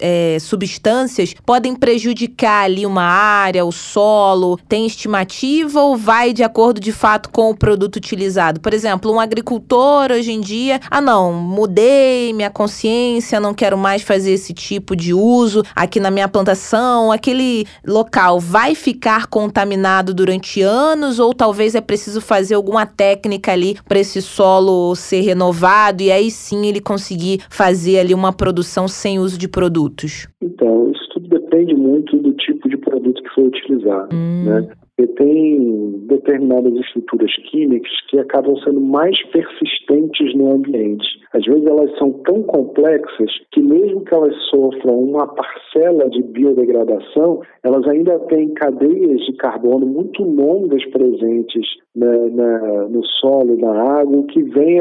é, substâncias podem prejudicar ali uma área, o solo? Tem estimativa ou vai de acordo de fato com o produto utilizado? Por exemplo, um agricultor hoje em dia, ah não, mudei minha consciência, não quero mais fazer esse tipo de uso aqui na minha plantação, aquele local vai ficar contaminado durante anos ou talvez é preciso fazer alguma técnica ali para esse solo ser renovado e aí sim ele conseguir fazer ali uma produção sem uso de produtos? Então, isso tudo depende muito foi utilizado, hum. né? Porque tem determinadas estruturas químicas que acabam sendo mais persistentes no ambiente. Às vezes elas são tão complexas que mesmo que elas sofram uma parcela de biodegradação, elas ainda têm cadeias de carbono muito longas presentes na, na, no solo, na água, o que vem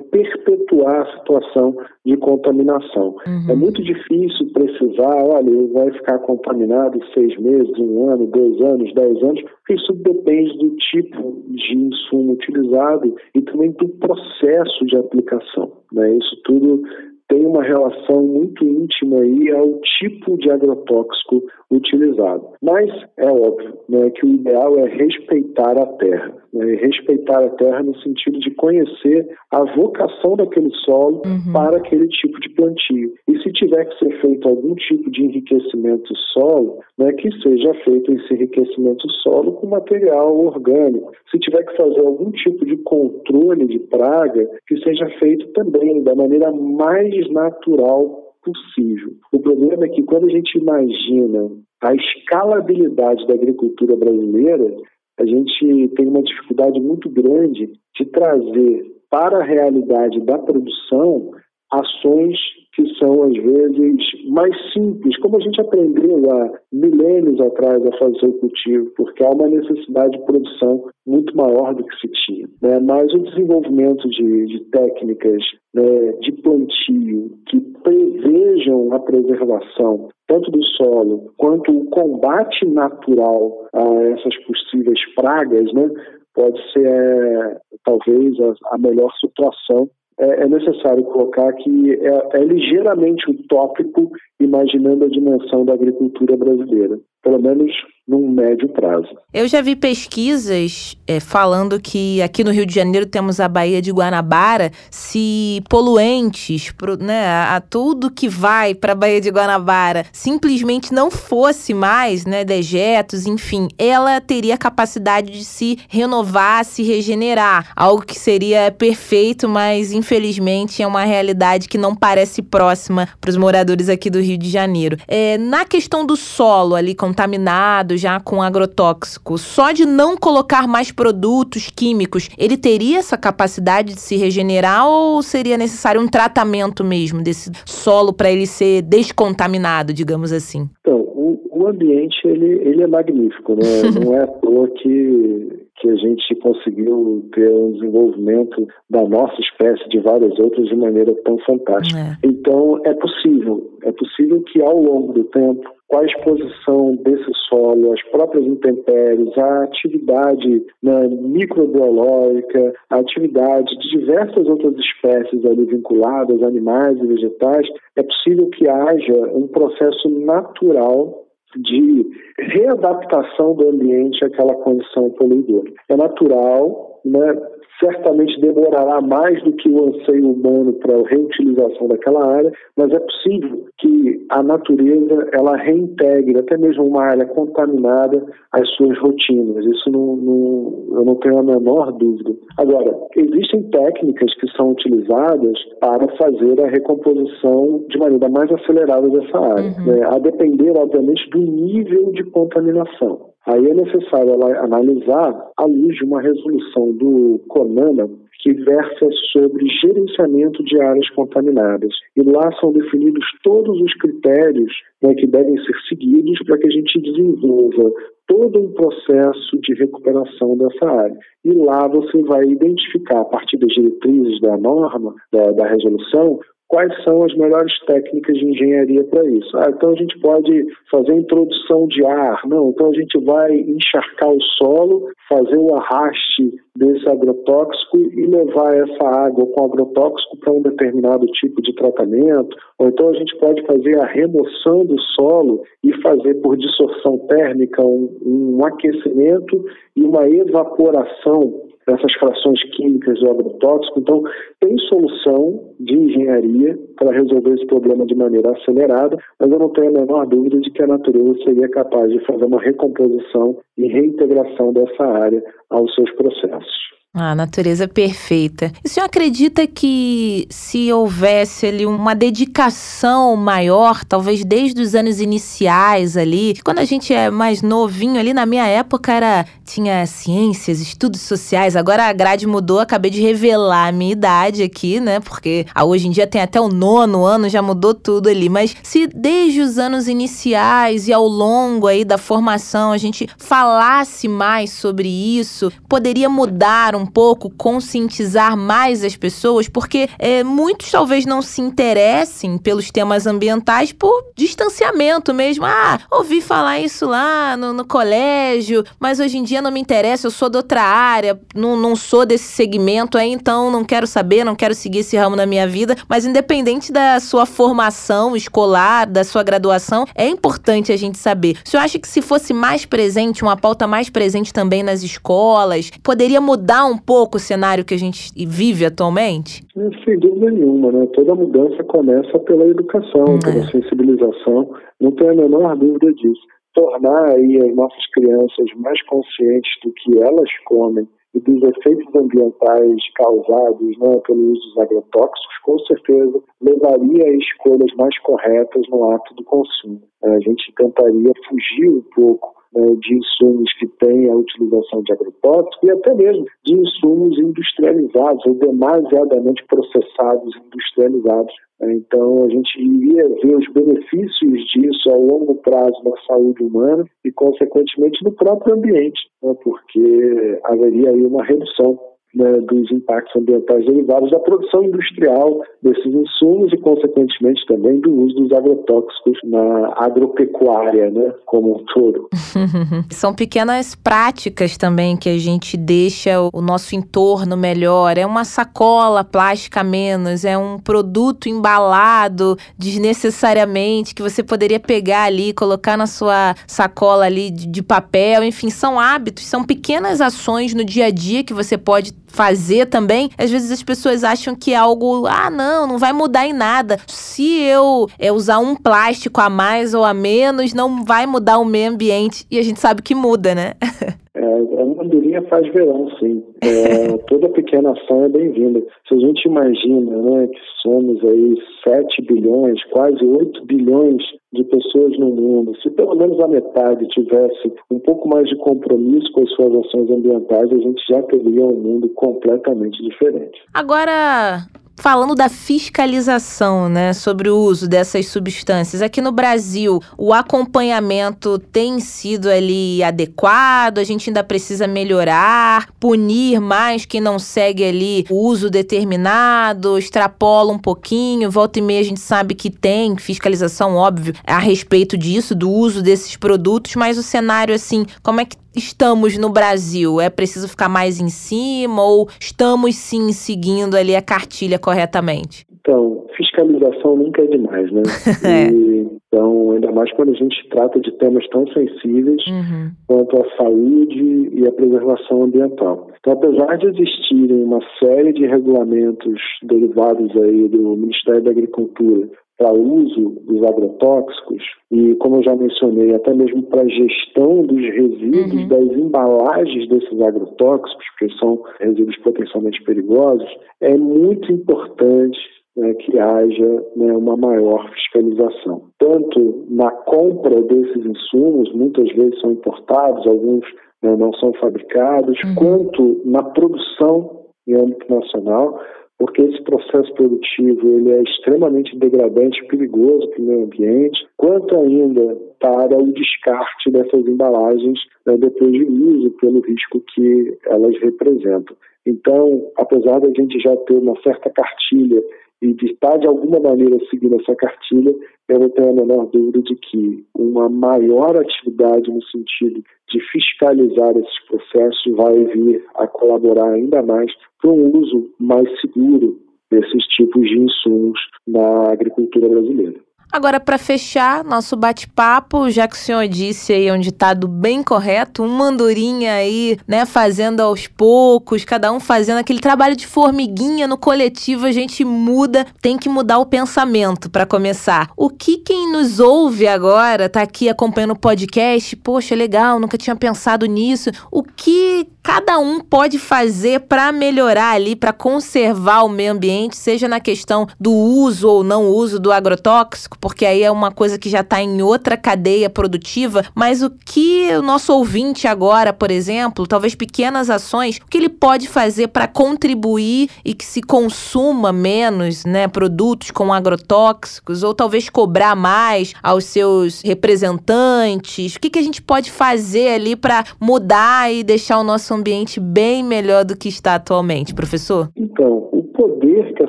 perpetuar a situação de contaminação. Uhum. É muito difícil precisar, olha, vai ficar contaminado seis meses, um ano, dois anos, dez anos, porque isso depende do tipo de insumo utilizado e também do processo de aplicação. Né? Isso tudo tem uma relação muito íntima aí ao tipo de agrotóxico utilizado. Mas é óbvio né, que o ideal é respeitar a terra. Né, respeitar a terra no sentido de conhecer a vocação daquele solo uhum. para aquele tipo de plantio. E se tiver que ser feito algum tipo de enriquecimento solo, né, que seja feito esse enriquecimento solo com material orgânico. Se tiver que fazer algum tipo de controle de praga, que seja feito também da maneira mais natural possível. O problema é que quando a gente imagina a escalabilidade da agricultura brasileira, a gente tem uma dificuldade muito grande de trazer para a realidade da produção ações que são, às vezes, mais simples, como a gente aprendeu há milênios atrás a fazer o cultivo, porque há uma necessidade de produção muito maior do que se tinha. Né? Mas o desenvolvimento de, de técnicas né, de plantio que prevejam a preservação tanto do solo quanto o combate natural a essas possíveis pragas, né, pode ser é, talvez a, a melhor situação é, é necessário colocar que é, é ligeiramente utópico imaginando a dimensão da agricultura brasileira, pelo menos num médio prazo. Eu já vi pesquisas é, falando que aqui no Rio de Janeiro temos a Baía de Guanabara, se poluentes, pro, né, a, tudo que vai para a Baía de Guanabara simplesmente não fosse mais, né, dejetos, enfim, ela teria capacidade de se renovar, se regenerar, algo que seria perfeito, mas infelizmente é uma realidade que não parece próxima para os moradores aqui do Rio de Janeiro. É, na questão do solo ali contaminado já com agrotóxico, só de não colocar mais produtos químicos, ele teria essa capacidade de se regenerar ou seria necessário um tratamento mesmo desse solo para ele ser descontaminado, digamos assim? Então, o, o ambiente ele, ele é magnífico, né? não é à toa que que a gente conseguiu ter um desenvolvimento da nossa espécie de várias outras de maneira tão fantástica. É. Então é possível, é possível que ao longo do tempo com a exposição desse solo, as próprias intempéries, a atividade né, microbiológica, a atividade de diversas outras espécies ali vinculadas, animais e vegetais, é possível que haja um processo natural de readaptação do ambiente àquela condição poluidora. É natural, né, certamente demorará mais do que o anseio humano para a reutilização daquela área, mas é possível que a natureza ela reintegre até mesmo uma área contaminada às suas rotinas. Isso não, não, eu não tenho a menor dúvida. Agora, existem técnicas que são utilizadas para fazer a recomposição de maneira mais acelerada dessa área, uhum. né? a depender, obviamente, do nível de contaminação. Aí é necessário analisar à luz de uma resolução do CONAMA que versa sobre gerenciamento de áreas contaminadas. E lá são definidos todos os critérios né, que devem ser seguidos para que a gente desenvolva todo um processo de recuperação dessa área. E lá você vai identificar, a partir das diretrizes da norma, da, da resolução, quais são as melhores técnicas de engenharia para isso. Ah, então a gente pode fazer introdução de ar, não, então a gente vai encharcar o solo, fazer o arraste desse agrotóxico e levar essa água com agrotóxico para um determinado tipo de tratamento, ou então a gente pode fazer a remoção do solo e fazer por dissorção térmica um, um aquecimento e uma evaporação dessas frações químicas do agrotóxico. Então, tem solução de engenharia para resolver esse problema de maneira acelerada, mas eu não tenho a menor dúvida de que a natureza seria capaz de fazer uma recomposição e reintegração dessa área aos seus processos. A natureza perfeita. E o senhor acredita que se houvesse ali uma dedicação maior, talvez desde os anos iniciais ali, quando a gente é mais novinho ali, na minha época era tinha ciências, estudos sociais, agora a grade mudou, acabei de revelar a minha idade aqui, né? Porque hoje em dia tem até o nono ano, já mudou tudo ali. Mas se desde os anos iniciais e ao longo aí da formação a gente falasse mais sobre isso, poderia mudar um um pouco, conscientizar mais as pessoas, porque é, muitos talvez não se interessem pelos temas ambientais por distanciamento mesmo. Ah, ouvi falar isso lá no, no colégio, mas hoje em dia não me interessa, eu sou de outra área, não, não sou desse segmento aí, então não quero saber, não quero seguir esse ramo na minha vida. Mas independente da sua formação escolar, da sua graduação, é importante a gente saber. O senhor acha que se fosse mais presente, uma pauta mais presente também nas escolas, poderia mudar um um pouco o cenário que a gente vive atualmente? Sem dúvida nenhuma, né? Toda mudança começa pela educação, hum, pela é. sensibilização, não tenho a menor dúvida disso. Tornar aí as nossas crianças mais conscientes do que elas comem e dos efeitos ambientais causados né, pelo uso dos agrotóxicos, com certeza levaria a escolhas mais corretas no ato do consumo. A gente tentaria fugir um pouco né, de insumos que têm a utilização de agrotóxicos e até mesmo de insumos industrializados ou demasiadamente processados industrializados. Então, a gente iria ver os benefícios disso a longo prazo na saúde humana e, consequentemente, no próprio ambiente, né, porque haveria aí uma redução né, dos impactos ambientais derivados da produção industrial desses insumos e, consequentemente, também do uso dos agrotóxicos na agropecuária, né, como um todo. São pequenas práticas também que a gente deixa o nosso entorno melhor. É uma sacola plástica menos, é um produto embalado desnecessariamente que você poderia pegar ali, colocar na sua sacola ali de, de papel. Enfim, são hábitos, são pequenas ações no dia a dia que você pode fazer também, às vezes as pessoas acham que é algo, ah, não, não vai mudar em nada. Se eu é, usar um plástico a mais ou a menos, não vai mudar o meio ambiente. E a gente sabe que muda, né? É, a mandurinha faz verão, sim. É, toda pequena ação é bem-vinda. Se a gente imagina né, que somos aí 7 bilhões, quase 8 bilhões de pessoas no mundo, se pelo menos a metade tivesse um pouco mais de compromisso com as suas ações ambientais, a gente já teria um mundo completamente diferente. Agora, falando da fiscalização, né, sobre o uso dessas substâncias. Aqui no Brasil, o acompanhamento tem sido ali adequado? A gente ainda precisa melhorar, punir mais quem não segue ali o uso determinado, extrapola um pouquinho, volta e meia a gente sabe que tem fiscalização, óbvio, a respeito disso, do uso desses produtos, mas o cenário assim, como é que estamos no Brasil? É preciso ficar mais em cima ou estamos sim seguindo ali a cartilha corretamente? Então, fiscalização nunca é demais, né? é. E, então, ainda mais quando a gente trata de temas tão sensíveis uhum. quanto a saúde e a preservação ambiental. Então, apesar de existirem uma série de regulamentos derivados aí do Ministério da Agricultura para uso dos agrotóxicos e, como eu já mencionei, até mesmo para gestão dos resíduos uhum. das embalagens desses agrotóxicos, que são resíduos potencialmente perigosos, é muito importante né, que haja né, uma maior fiscalização. Tanto na compra desses insumos, muitas vezes são importados, alguns né, não são fabricados, uhum. quanto na produção em âmbito nacional, porque esse processo produtivo ele é extremamente degradante e perigoso para o meio ambiente, quanto ainda para o descarte dessas embalagens né, depois de uso, pelo risco que elas representam. Então, apesar da gente já ter uma certa cartilha e de estar de alguma maneira seguindo essa cartilha, eu não tenho a menor dúvida de que uma maior atividade no sentido de fiscalizar esses processos vai vir a colaborar ainda mais para um uso mais seguro desses tipos de insumos na agricultura brasileira. Agora, para fechar nosso bate-papo, já que o senhor disse aí um ditado bem correto, um mandurinha aí, né, fazendo aos poucos, cada um fazendo aquele trabalho de formiguinha no coletivo, a gente muda, tem que mudar o pensamento para começar. O que quem nos ouve agora, tá aqui acompanhando o podcast, poxa, legal, nunca tinha pensado nisso. O que cada um pode fazer para melhorar ali, para conservar o meio ambiente, seja na questão do uso ou não uso do agrotóxico, porque aí é uma coisa que já está em outra cadeia produtiva, mas o que o nosso ouvinte agora, por exemplo, talvez pequenas ações, o que ele pode fazer para contribuir e que se consuma menos, né, produtos com agrotóxicos ou talvez cobrar mais aos seus representantes? O que, que a gente pode fazer ali para mudar e deixar o nosso ambiente bem melhor do que está atualmente, professor? Então, o poder que a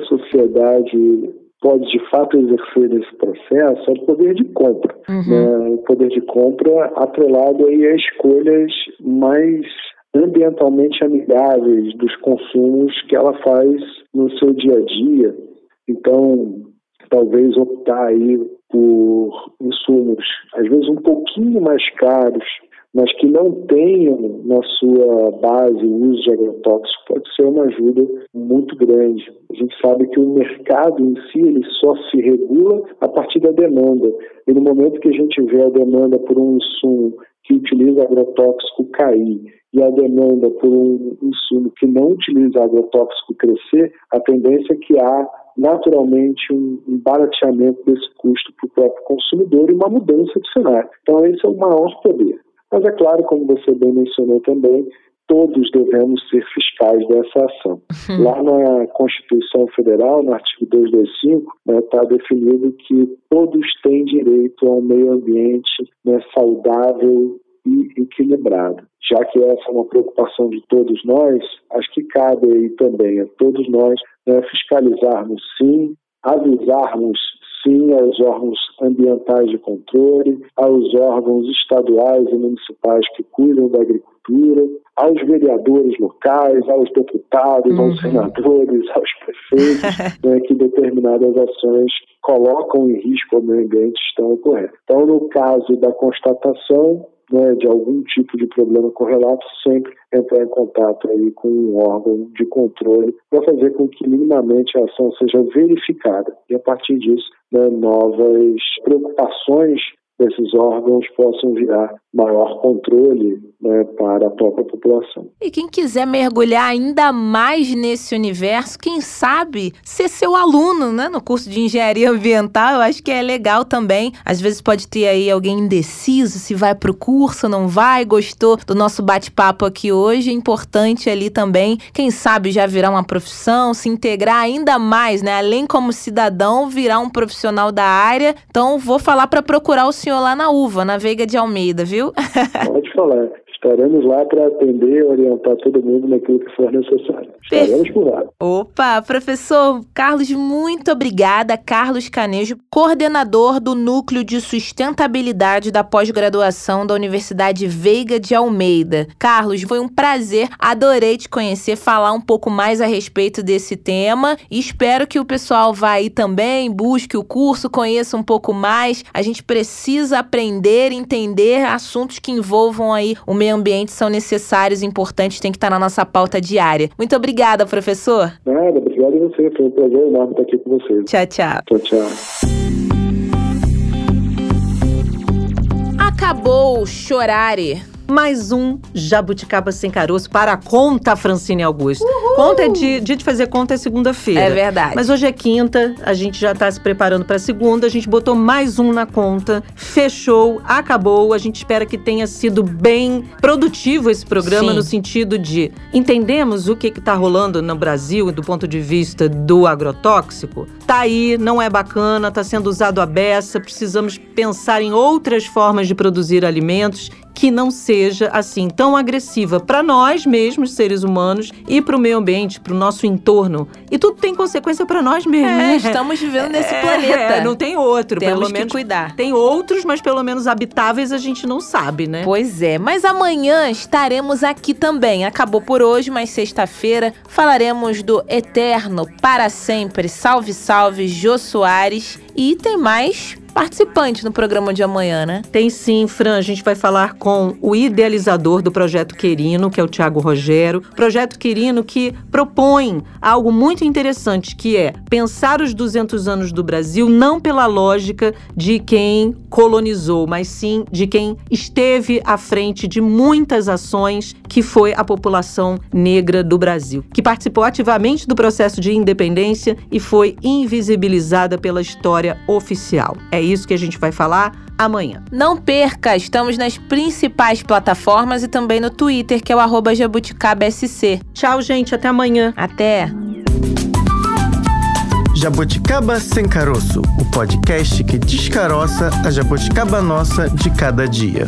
sociedade pode de fato exercer nesse processo é o poder de compra. Uhum. Né? O poder de compra atrelado aí a escolhas mais ambientalmente amigáveis dos consumos que ela faz no seu dia a dia. Então, talvez optar aí por insumos, às vezes um pouquinho mais caros, mas que não tenham na sua base o uso de agrotóxicos, pode ser uma ajuda muito grande. A gente sabe que o mercado em si ele só se regula a partir da demanda. E no momento que a gente vê a demanda por um insumo que utiliza agrotóxico cair e a demanda por um insumo que não utiliza agrotóxico crescer, a tendência é que há naturalmente um, barateamento desse custo para o próprio consumidor e uma mudança de cenário. Então esse é o maior poder. Mas é claro, como você bem mencionou também, todos devemos ser fiscais dessa ação. Uhum. Lá na Constituição Federal, no artigo 225, está né, tá definido que todos têm direito a um meio ambiente né, saudável e equilibrado. Já que essa é uma preocupação de todos nós, acho que cabe aí também a todos nós né, fiscalizarmos sim, avisarmos sim aos órgãos ambientais de controle, aos órgãos estaduais e municipais que cuidam da agricultura, aos vereadores locais, aos deputados, uhum. aos senadores, aos prefeitos, né, que determinadas ações colocam em risco o meio ambiente estão ocorrendo. Então, no caso da constatação, né, de algum tipo de problema correlato, sempre entrar em contato aí com um órgão de controle para fazer com que minimamente a ação seja verificada. E a partir disso né, novas preocupações desses órgãos possam virar maior controle né, para a própria população. E quem quiser mergulhar ainda mais nesse universo, quem sabe ser seu aluno né, no curso de engenharia ambiental, eu acho que é legal também. Às vezes pode ter aí alguém indeciso se vai para o curso, não vai, gostou do nosso bate-papo aqui hoje. É importante ali também, quem sabe já virar uma profissão, se integrar ainda mais, né? Além como cidadão, virar um profissional da área. Então, vou falar para procurar o senhor lá na UVA, na Veiga de Almeida, viu? Pode falar. Estaremos lá para atender e orientar todo mundo naquilo que for necessário. Estaremos por lá. Opa, professor Carlos, muito obrigada. Carlos Canejo, coordenador do Núcleo de Sustentabilidade da Pós-Graduação da Universidade Veiga de Almeida. Carlos, foi um prazer, adorei te conhecer, falar um pouco mais a respeito desse tema espero que o pessoal vá aí também, busque o curso, conheça um pouco mais. A gente precisa aprender, entender assuntos que envolvam aí o meio ambiente são necessários, importantes, tem que estar na nossa pauta diária. Muito obrigada, professor. Nada, obrigado a você. Foi um prazer enorme estar aqui com vocês. Tchau, tchau. Tchau, tchau. Acabou chorare mais um Jabuticaba Sem Caroço para a conta, Francine Augusto. Uhul. Conta é dia, dia de fazer conta é segunda-feira. É verdade. Mas hoje é quinta, a gente já está se preparando para segunda, a gente botou mais um na conta, fechou, acabou. A gente espera que tenha sido bem produtivo esse programa Sim. no sentido de entendemos o que está rolando no Brasil do ponto de vista do agrotóxico. Tá aí, não é bacana, está sendo usado a beça, precisamos pensar em outras formas de produzir alimentos que não seja assim tão agressiva para nós mesmos, seres humanos, e para o meio ambiente, para o nosso entorno. E tudo tem consequência para nós mesmos. É, né? estamos vivendo nesse é, planeta. Não tem outro, Temos pelo que menos. cuidar. Tem outros, mas pelo menos habitáveis a gente não sabe, né? Pois é, mas amanhã estaremos aqui também. Acabou por hoje, mas sexta-feira falaremos do eterno para sempre. Salve, salve, Jô Soares. E tem mais participantes no programa de amanhã, né? Tem sim, Fran. A gente vai falar com o idealizador do Projeto Querino, que é o Tiago Rogério. Projeto Querino que propõe algo muito interessante, que é pensar os 200 anos do Brasil não pela lógica de quem colonizou, mas sim de quem esteve à frente de muitas ações, que foi a população negra do Brasil, que participou ativamente do processo de independência e foi invisibilizada pela história oficial. É isso que a gente vai falar amanhã. Não perca, estamos nas principais plataformas e também no Twitter, que é o jabuticabsc. Tchau, gente, até amanhã. Até. Jabuticaba Sem Caroço, o podcast que descaroça a jabuticaba nossa de cada dia.